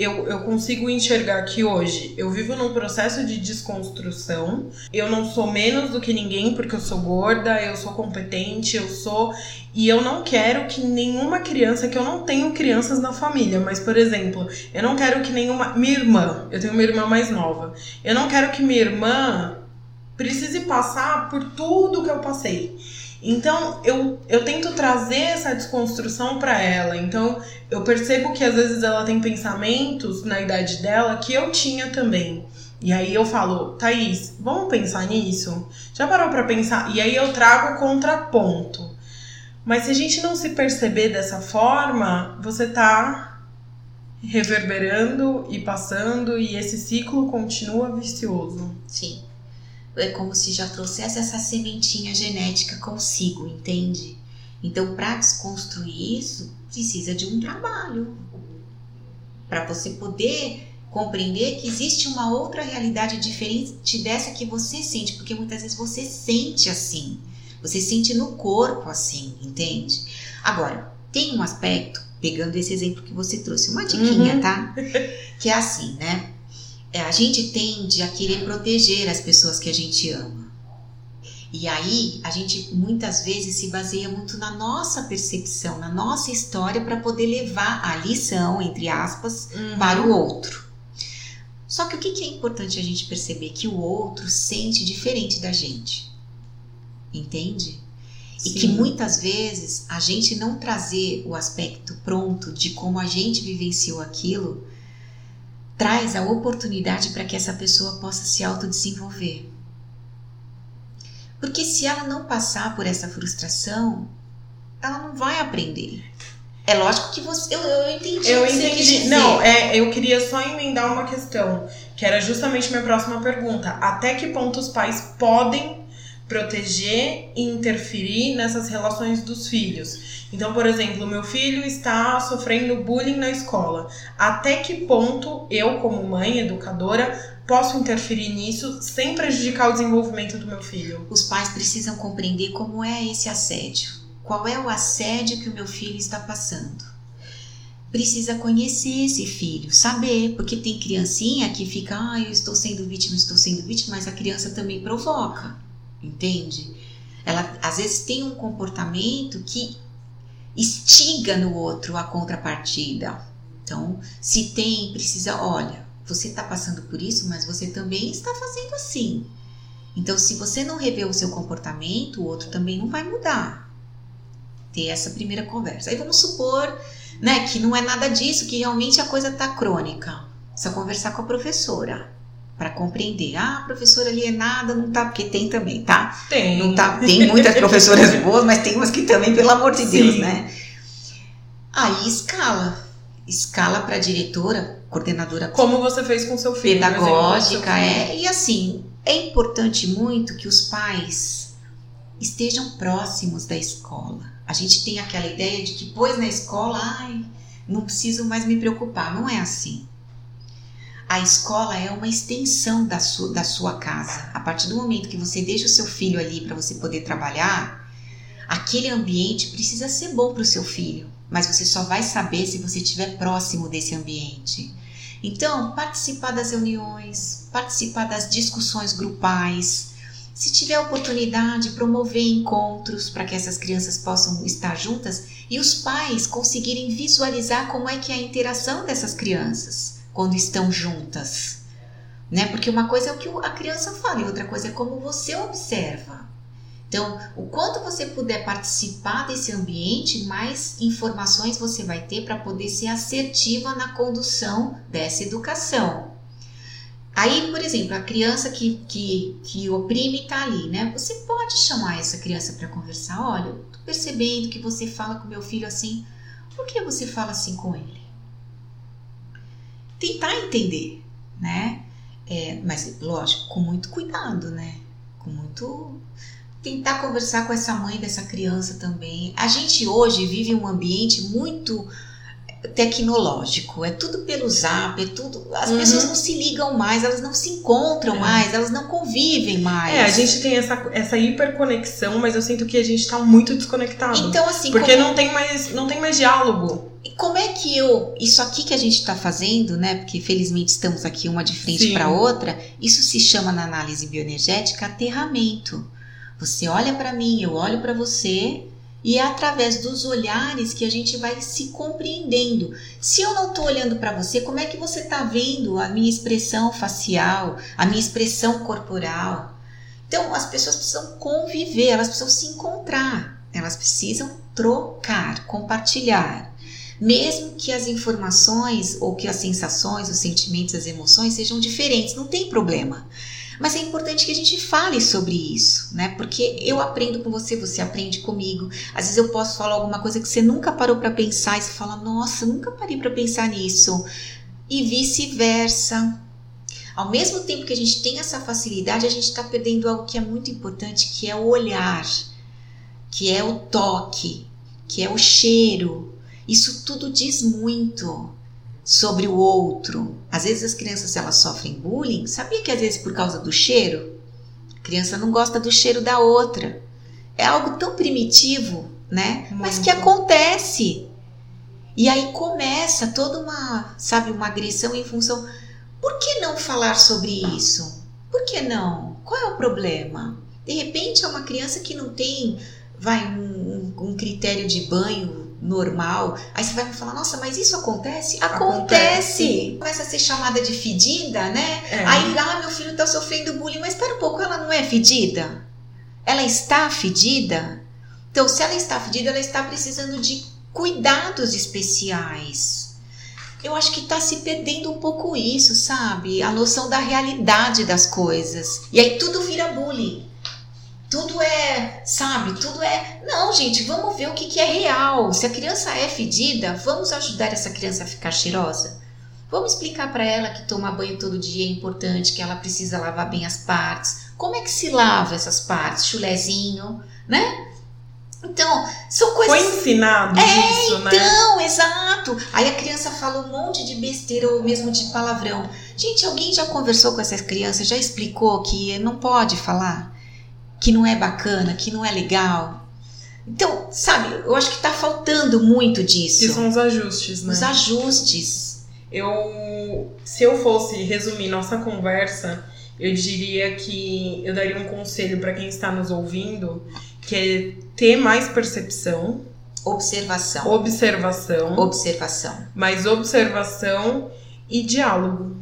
eu, eu consigo enxergar que hoje eu vivo num processo de desconstrução. Eu não sou menos do que ninguém porque eu sou gorda, eu sou competente, eu sou. E eu não quero que nenhuma criança, que eu não tenho crianças na família, mas por exemplo, eu não quero que nenhuma. Minha irmã, eu tenho uma irmã mais nova. Eu não quero que minha irmã precise passar por tudo que eu passei. Então, eu, eu tento trazer essa desconstrução para ela. Então, eu percebo que às vezes ela tem pensamentos na idade dela que eu tinha também. E aí eu falo, Thaís, vamos pensar nisso? Já parou para pensar? E aí eu trago contraponto. Mas se a gente não se perceber dessa forma, você tá reverberando e passando e esse ciclo continua vicioso. Sim é como se já trouxesse essa sementinha genética consigo, entende? Então, para desconstruir isso, precisa de um trabalho. Para você poder compreender que existe uma outra realidade diferente dessa que você sente, porque muitas vezes você sente assim, você sente no corpo assim, entende? Agora, tem um aspecto, pegando esse exemplo que você trouxe, uma diquinha, uhum. tá? Que é assim, né? É, a gente tende a querer proteger as pessoas que a gente ama. E aí a gente muitas vezes se baseia muito na nossa percepção, na nossa história para poder levar a lição, entre aspas, uhum. para o outro. Só que o que é importante a gente perceber? Que o outro sente diferente da gente. Entende? Sim. E que muitas vezes a gente não trazer o aspecto pronto de como a gente vivenciou aquilo traz a oportunidade para que essa pessoa possa se autodesenvolver. Porque se ela não passar por essa frustração, ela não vai aprender. É lógico que você. Eu, eu entendi. Eu entendi. Não, é, eu queria só emendar uma questão, que era justamente minha próxima pergunta. Até que ponto os pais podem proteger e interferir nessas relações dos filhos? Então, por exemplo, meu filho está sofrendo bullying na escola. Até que ponto eu, como mãe, educadora, posso interferir nisso sem prejudicar o desenvolvimento do meu filho? Os pais precisam compreender como é esse assédio. Qual é o assédio que o meu filho está passando? Precisa conhecer esse filho, saber, porque tem criancinha que fica, ah, eu estou sendo vítima, estou sendo vítima, mas a criança também provoca, entende? Ela às vezes tem um comportamento que instiga no outro a contrapartida. Então, se tem, precisa, olha, você está passando por isso, mas você também está fazendo assim. Então, se você não rever o seu comportamento, o outro também não vai mudar. Ter essa primeira conversa. Aí vamos supor, né, que não é nada disso, que realmente a coisa está crônica. Precisa conversar com a professora para compreender. Ah, a professora alienada não tá, porque tem também, tá? Tem. Não tá, tem muitas professoras boas, mas tem umas que também, pelo amor de Sim. Deus, né? Aí escala. Escala para diretora, coordenadora. Como você fez com seu filho. Pedagógica, é. E assim, é importante muito que os pais estejam próximos da escola. A gente tem aquela ideia de que, pois na escola, ai, não preciso mais me preocupar. Não é assim a escola é uma extensão da sua, da sua casa. A partir do momento que você deixa o seu filho ali para você poder trabalhar, aquele ambiente precisa ser bom para o seu filho, mas você só vai saber se você estiver próximo desse ambiente. Então, participar das reuniões, participar das discussões grupais, se tiver oportunidade, promover encontros para que essas crianças possam estar juntas e os pais conseguirem visualizar como é que é a interação dessas crianças quando estão juntas. Né? Porque uma coisa é o que a criança fala e outra coisa é como você observa. Então, o quanto você puder participar desse ambiente, mais informações você vai ter para poder ser assertiva na condução dessa educação. Aí, por exemplo, a criança que, que, que oprime está ali, né? Você pode chamar essa criança para conversar. Olha, eu tô percebendo que você fala com meu filho assim. Por que você fala assim com ele? Tentar entender, né? É, mas, lógico, com muito cuidado, né? Com muito. Tentar conversar com essa mãe dessa criança também. A gente hoje vive um ambiente muito tecnológico, é tudo pelo zap, é tudo. As Uhum. pessoas não se ligam mais, elas não se encontram É. mais, elas não convivem mais. É, a gente tem essa, essa hiperconexão, mas eu sinto que a gente tá muito desconectado. Então, assim, porque como, não tem mais não tem mais diálogo. como é que eu. Isso aqui que a gente está fazendo, né? Porque felizmente estamos aqui uma de frente para outra, isso se chama na análise bioenergética aterramento. Você olha para mim, eu olho para você. E é através dos olhares que a gente vai se compreendendo. Se eu não estou olhando para você, como é que você está vendo a minha expressão facial, a minha expressão corporal? Então, as pessoas precisam conviver, elas precisam se encontrar, elas precisam trocar, compartilhar. Mesmo que as informações ou que as sensações, os sentimentos, as emoções sejam diferentes, não tem problema. Mas é importante que a gente fale sobre isso, né? Porque eu aprendo com você, você aprende comigo. Às vezes eu posso falar alguma coisa que você nunca parou para pensar e você fala: "Nossa, nunca parei para pensar nisso". E vice-versa. Ao mesmo tempo que a gente tem essa facilidade, a gente está perdendo algo que é muito importante, que é o olhar, que é o toque, que é o cheiro. Isso tudo diz muito sobre o outro. Às vezes as crianças elas sofrem bullying. Sabia que às vezes por causa do cheiro? A criança não gosta do cheiro da outra. É algo tão primitivo, né? Mas que Muito. acontece. E aí começa toda uma, sabe, uma agressão em função. Por que não falar sobre isso? Por que não? Qual é o problema? De repente é uma criança que não tem, vai, um- um critério de banho normal. Aí você vai me falar, nossa, mas isso acontece? Acontece! Acontece. Começa a ser chamada de fedida, né? É. Aí, ah, meu filho tá sofrendo bullying, mas espera um pouco, ela não é fedida? Ela está fedida? Então, se ela está fedida, ela está precisando de cuidados especiais. Eu acho que tá se perdendo um pouco isso, sabe? A noção da realidade das coisas. E aí tudo vira bullying. Tudo é, sabe? Tudo é. Não, gente, vamos ver o que, que é real. Se a criança é fedida, vamos ajudar essa criança a ficar cheirosa. Vamos explicar para ela que tomar banho todo dia é importante, que ela precisa lavar bem as partes. Como é que se lava essas partes? Chulezinho, né? Então, são coisas. Foi ensinado isso, né? Então, exato. Aí a criança fala um monte de besteira ou mesmo de palavrão. Gente, alguém já conversou com essas crianças, já explicou que não pode falar, que não é bacana, que não é legal. Então, sabe, eu acho que tá faltando muito disso. Que são os ajustes, né? Os ajustes. Eu, se eu fosse resumir nossa conversa, eu diria que eu daria um conselho para quem está nos ouvindo, que é ter mais percepção, Observação. observação, Observação. mais observação e diálogo.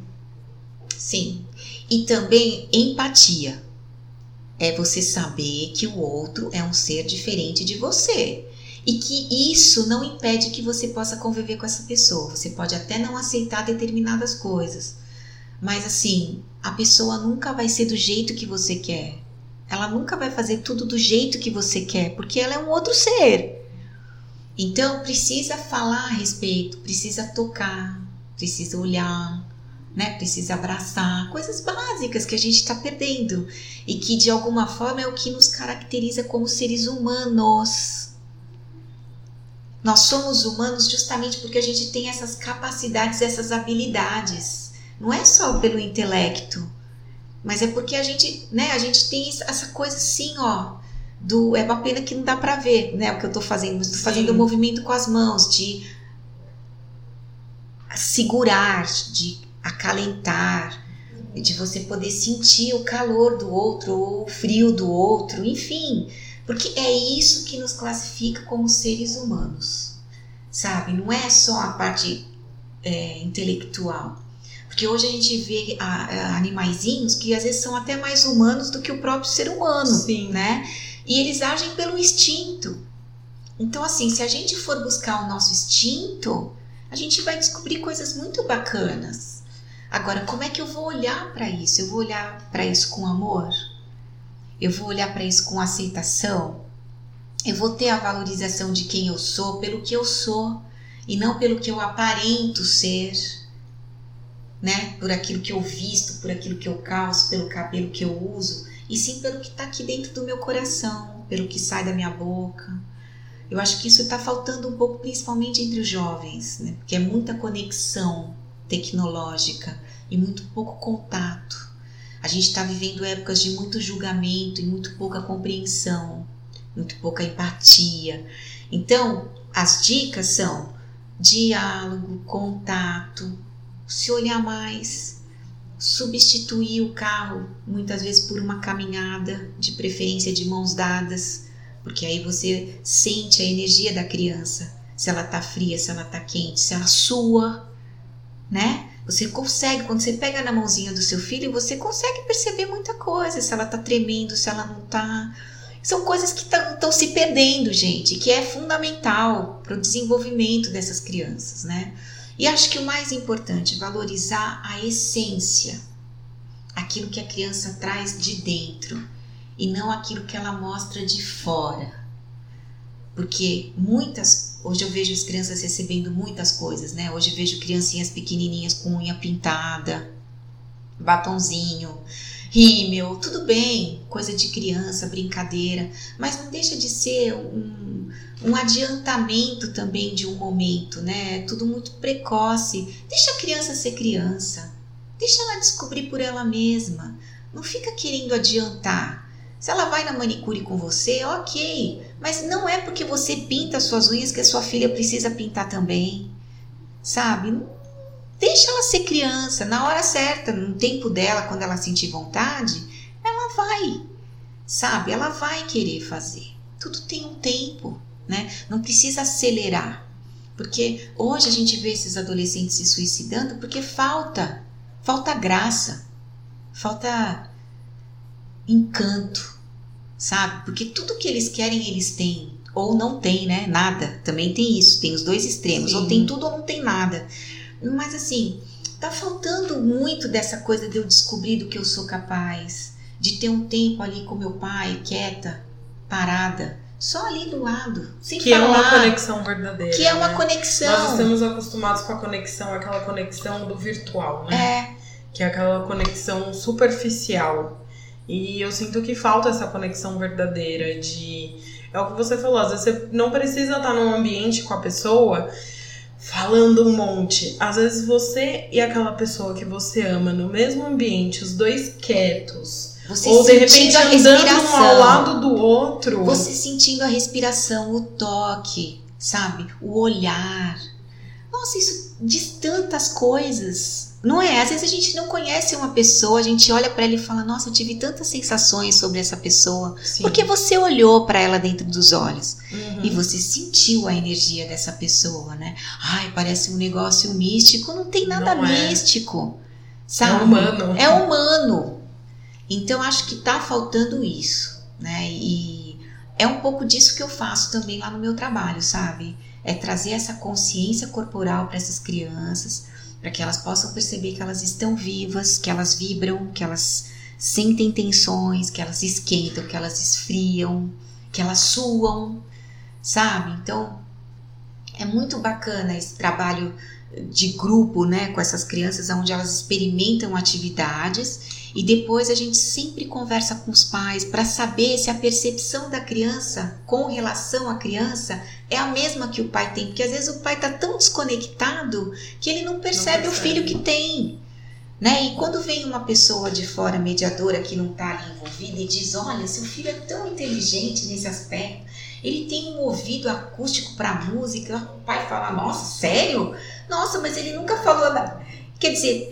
Sim. E também empatia. É você saber que o outro é um ser diferente de você. E que isso não impede que você possa conviver com essa pessoa. Você pode até não aceitar determinadas coisas. Mas assim, a pessoa nunca vai ser do jeito que você quer. Ela nunca vai fazer tudo do jeito que você quer, porque ela é um outro ser. Então precisa falar a respeito, precisa tocar, precisa olhar, né? Precisa abraçar, coisas básicas que a gente está perdendo e que de alguma forma é o que nos caracteriza como seres humanos. Nós somos humanos justamente porque a gente tem essas capacidades, essas habilidades. Não é só pelo intelecto, mas é porque a gente, né? A gente tem essa coisa assim, ó. Do, é uma pena que não dá para ver, né? O que eu tô fazendo, Sim. fazendo o movimento com as mãos de segurar, de acalentar, de você poder sentir o calor do outro ou o frio do outro, enfim, porque é isso que nos classifica como seres humanos, sabe? Não é só a parte é, intelectual. Porque hoje a gente vê a, a, animaizinhos que às vezes são até mais humanos do que o próprio ser humano, Sim. né? E eles agem pelo instinto. Então, assim, se a gente for buscar o nosso instinto, a gente vai descobrir coisas muito bacanas. Agora, como é que eu vou olhar para isso? Eu vou olhar para isso com amor? Eu vou olhar para isso com aceitação? Eu vou ter a valorização de quem eu sou pelo que eu sou e não pelo que eu aparento ser, né? Por aquilo que eu visto, por aquilo que eu calço, pelo cabelo que eu uso, e sim pelo que está aqui dentro do meu coração, pelo que sai da minha boca. Eu acho que isso está faltando um pouco, principalmente entre os jovens, né? Porque é muita conexão tecnológica e muito pouco contato. A gente está vivendo épocas de muito julgamento e muito pouca compreensão, muito pouca empatia. Então, as dicas são diálogo, contato, se olhar mais, substituir o carro muitas vezes por uma caminhada, de preferência de mãos dadas, porque aí você sente a energia da criança, se ela tá fria, se ela tá quente, se ela sua, né? Você consegue, quando você pega na mãozinha do seu filho, você consegue perceber muita coisa, se ela tá tremendo, se ela não tá. São coisas que estão se perdendo, gente, que é fundamental para o desenvolvimento dessas crianças, né? E acho que o mais importante, valorizar a essência, aquilo que a criança traz de dentro e não aquilo que ela mostra de fora. Porque muitas, hoje eu vejo as crianças recebendo muitas coisas, né? Hoje eu vejo criancinhas pequenininhas com unha pintada, batonzinho, rímel, tudo bem, coisa de criança, brincadeira, mas não deixa de ser um, um adiantamento também de um momento, né? Tudo muito precoce. Deixa a criança ser criança, deixa ela descobrir por ela mesma. Não fica querendo adiantar. Se ela vai na manicure com você, ok, mas não é porque você pinta suas unhas que a sua filha precisa pintar também, sabe? Deixa ela ser criança, na hora certa, no tempo dela, quando ela sentir vontade, ela vai, sabe? Ela vai querer fazer. Tudo tem um tempo, né? Não precisa acelerar. Porque hoje a gente vê esses adolescentes se suicidando porque falta, falta graça, falta encanto, sabe? Porque tudo que eles querem eles têm, ou não tem, né? Nada. Também tem isso, tem os dois extremos, Sim. ou tem tudo ou não tem nada. Mas assim, tá faltando muito dessa coisa de eu descobrir do que eu sou capaz, de ter um tempo ali com meu pai, quieta, parada, só ali do lado, sem que falar. é uma conexão verdadeira. Que é uma né? conexão. Nós estamos acostumados com a conexão, aquela conexão do virtual, né? É. Que é aquela conexão superficial. E eu sinto que falta essa conexão verdadeira de. É o que você falou, às vezes você não precisa estar num ambiente com a pessoa falando um monte. Às vezes você e aquela pessoa que você ama no mesmo ambiente, os dois quietos. Você ou de repente andando um ao lado do outro. Você sentindo a respiração, o toque, sabe? O olhar. Nossa, isso diz tantas coisas. Não é? Às vezes a gente não conhece uma pessoa, a gente olha para ela e fala: Nossa, eu tive tantas sensações sobre essa pessoa. Sim. Porque você olhou para ela dentro dos olhos Uhum. e você sentiu a energia dessa pessoa, né? Ai, parece um negócio místico. Não tem nada Não é. místico. é Sabe? humano. É humano. Então acho que tá faltando isso, né? E é um pouco disso que eu faço também lá no meu trabalho, sabe? É trazer essa consciência corporal para essas crianças, para que elas possam perceber que elas estão vivas, que elas vibram, que elas sentem tensões, que elas esquentam, que elas esfriam, que elas suam, sabe? Então é muito bacana esse trabalho de grupo, né, com essas crianças, onde elas experimentam atividades e depois a gente sempre conversa com os pais para saber se a percepção da criança com relação à criança é a mesma que o pai tem, porque às vezes o pai está tão desconectado que ele não percebe, o percebe. filho que tem. Né? E quando vem uma pessoa de fora, mediadora, que não está ali envolvida, e diz: Olha, seu filho é tão inteligente nesse aspecto, ele tem um ouvido acústico para música. O pai fala: Nossa, sério? Nossa, mas ele nunca falou nada. Quer dizer,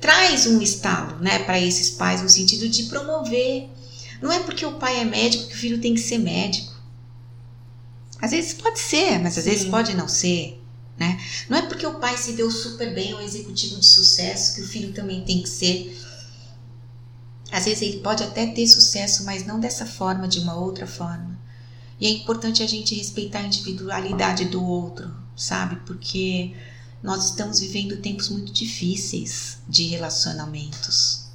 traz um estalo né, para esses pais no sentido de promover. Não é porque o pai é médico que o filho tem que ser médico. Às vezes pode ser, mas às vezes Sim. pode não ser. Né? Não é porque o pai se deu super bem, é um executivo de sucesso, que o filho também tem que ser. Às vezes ele pode até ter sucesso, mas não dessa forma, de uma outra forma. E é importante a gente respeitar a individualidade do outro, sabe? Porque nós estamos vivendo tempos muito difíceis de relacionamentos,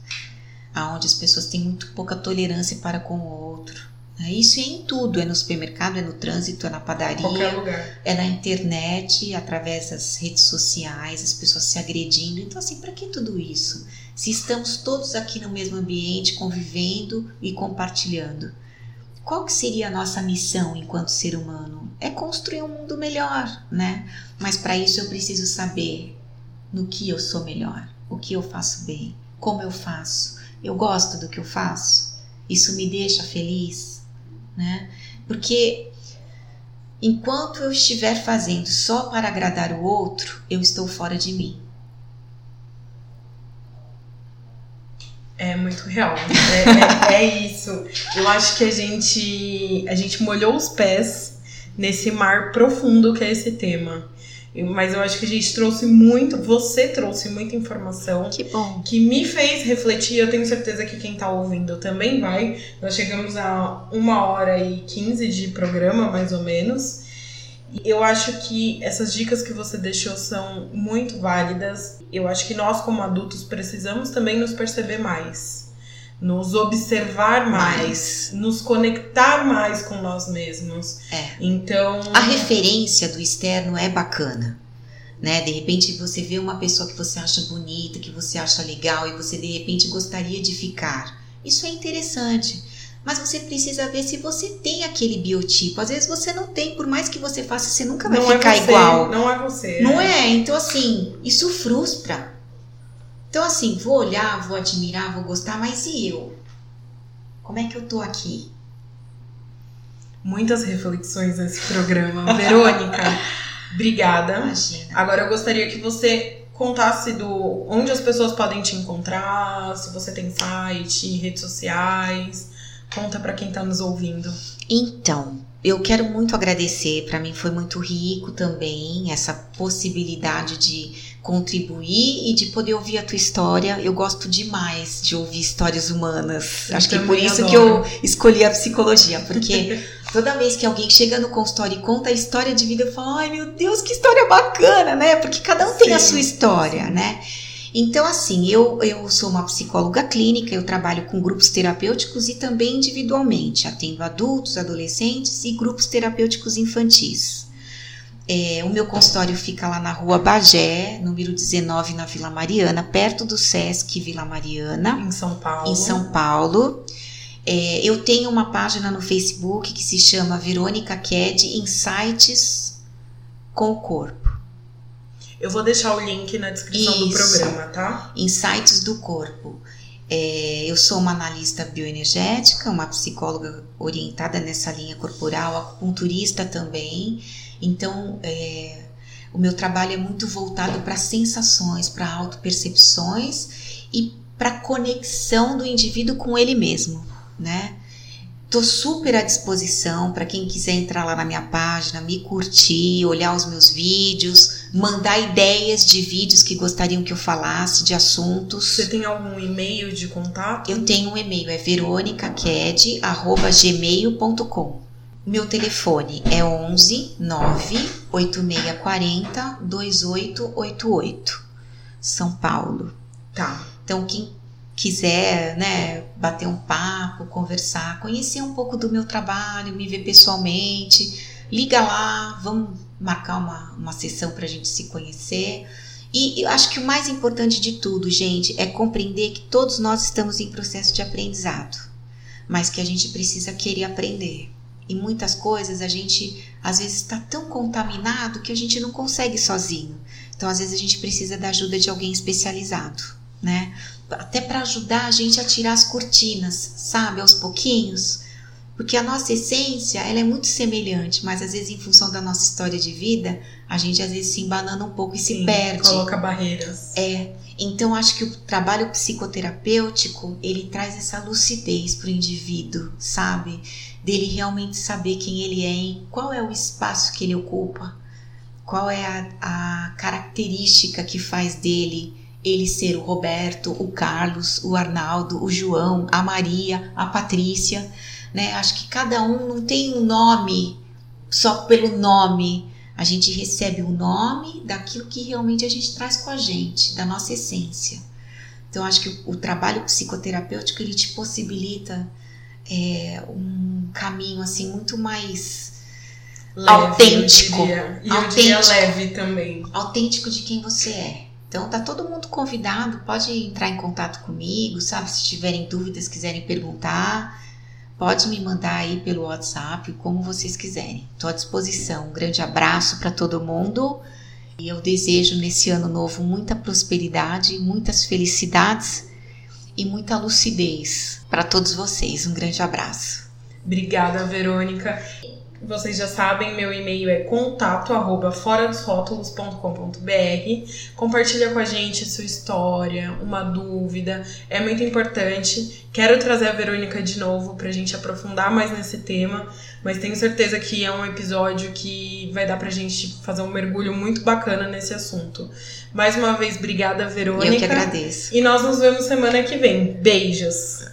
aonde as pessoas têm muito pouca tolerância para com o outro. Isso é em tudo, é no supermercado, é no trânsito, é na padaria, é na internet, através das redes sociais, as pessoas se agredindo. Então, assim, para que tudo isso? Se estamos todos aqui no mesmo ambiente, convivendo e compartilhando. qual que seria a nossa missão enquanto ser humano? É construir um mundo melhor, né? Mas para isso eu preciso saber no que eu sou melhor, o que eu faço bem, como eu faço, eu gosto do que eu faço, isso me deixa feliz, né? Porque enquanto eu estiver fazendo só para agradar o outro, eu estou fora de mim. É muito real. É, é, é, isso. Eu acho que a gente, a gente molhou os pés nesse mar profundo que é esse tema. Mas eu acho que a gente trouxe muito, você trouxe muita informação. Que bom. Que me fez refletir. Eu tenho certeza que quem tá ouvindo também vai. Nós chegamos a uma hora e quinze de programa, mais ou menos. Eu acho que essas dicas que você deixou são muito válidas. Eu acho que nós, como adultos, precisamos também nos perceber mais, nos observar mais, mais. nos conectar mais com nós mesmos. É. Então. A referência do externo é bacana. Né? De repente você vê uma pessoa que você acha bonita, que você acha legal e você de repente gostaria de ficar. Isso é interessante mas você precisa ver se você tem aquele biotipo. Às vezes você não tem, por mais que você faça, você nunca vai não é ficar é você, igual. Não é você. Não é. é? Então, assim, isso frustra. Então, assim, vou olhar, vou admirar, vou gostar, mas e eu? Como é que eu tô aqui? Muitas reflexões nesse programa. Verônica, obrigada. Imagina. Agora eu gostaria que você contasse do onde as pessoas podem te encontrar, se você tem site, redes sociais. Conta para quem está nos ouvindo. Então, eu quero muito agradecer. Para mim foi muito rico também essa possibilidade de contribuir e de poder ouvir a tua história. Eu gosto demais de ouvir histórias humanas. Eu Acho que por isso adoro. que eu escolhi a psicologia, porque toda vez que alguém chega no consultório e conta a história de vida, eu falo: "Ai, meu Deus, que história bacana", né? Porque cada um tem a Sim. sua história, né? Então, assim, eu, eu sou uma psicóloga clínica, eu trabalho com grupos terapêuticos e também individualmente. Atendo adultos, adolescentes e grupos terapêuticos infantis. É, o meu consultório fica lá na rua Bagé, número 19, na Vila Mariana, perto do Sesc Vila Mariana, Em São Paulo. em São Paulo. É, eu tenho uma página no Facebook que se chama Verônica Ked Insights com o Corpo. Eu vou deixar o link na descrição do Isso. programa, tá? Insights do corpo. É, eu sou uma analista bioenergética, uma psicóloga orientada nessa linha corporal, acupunturista também. Então, é, o meu trabalho é muito voltado para sensações, para autopercepções e para conexão do indivíduo com ele mesmo, né? Tô super à disposição para quem quiser entrar lá na minha página, me curtir, olhar os meus vídeos, mandar ideias de vídeos que gostariam que eu falasse, de assuntos. Você tem algum e-mail de contato? Eu tenho um e-mail, é veronicaked.gmail.com. Meu telefone é 11 98640 2888, São Paulo. Tá. Então, quem quiser, né, bater um papo, conversar, conhecer um pouco do meu trabalho, me ver pessoalmente, liga lá, vamos marcar uma, uma sessão para a gente se conhecer. E eu acho que o mais importante de tudo, gente, é compreender que todos nós estamos em processo de aprendizado, mas que a gente precisa querer aprender. E muitas coisas a gente às vezes está tão contaminado que a gente não consegue sozinho. Então, às vezes a gente precisa da ajuda de alguém especializado, né? Até para ajudar a gente a tirar as cortinas, sabe, aos pouquinhos. Porque a nossa essência, ela é muito semelhante, mas às vezes em função da nossa história de vida, a gente às vezes se embanana um pouco e se Sim, perde. Coloca barreiras. É, então acho que o trabalho psicoterapêutico, ele traz essa lucidez para o indivíduo, sabe? Dele realmente saber quem ele é e qual é o espaço que ele ocupa, qual é a, a característica que faz dele ele ser o Roberto, o Carlos, o Arnaldo, o João, a Maria, a Patrícia, né? Acho que cada um não tem um nome só pelo nome. A gente recebe o nome daquilo que realmente a gente traz com a gente, da nossa essência. Então, acho que o, o trabalho psicoterapêutico ele te possibilita é, um caminho assim muito mais Leve, Autêntico. E Autêntico. leve também. autêntico de quem você é. Então tá todo mundo convidado, pode entrar em contato comigo, sabe? Se tiverem dúvidas, quiserem perguntar, pode me mandar aí pelo WhatsApp, como vocês quiserem. Estou à disposição. Um grande abraço para todo mundo. E eu desejo nesse ano novo muita prosperidade, muitas felicidades e muita lucidez para todos vocês. Um grande abraço. Obrigada, Verônica. Vocês já sabem, meu e-mail é contato arroba Compartilha com a gente a sua história, uma dúvida, é muito importante. Quero trazer a Verônica de novo pra gente aprofundar mais nesse tema, mas tenho certeza que é um episódio que vai dar pra gente fazer um mergulho muito bacana nesse assunto. Mais uma vez, obrigada, Verônica. Eu que agradeço. E nós nos vemos semana que vem. Beijos.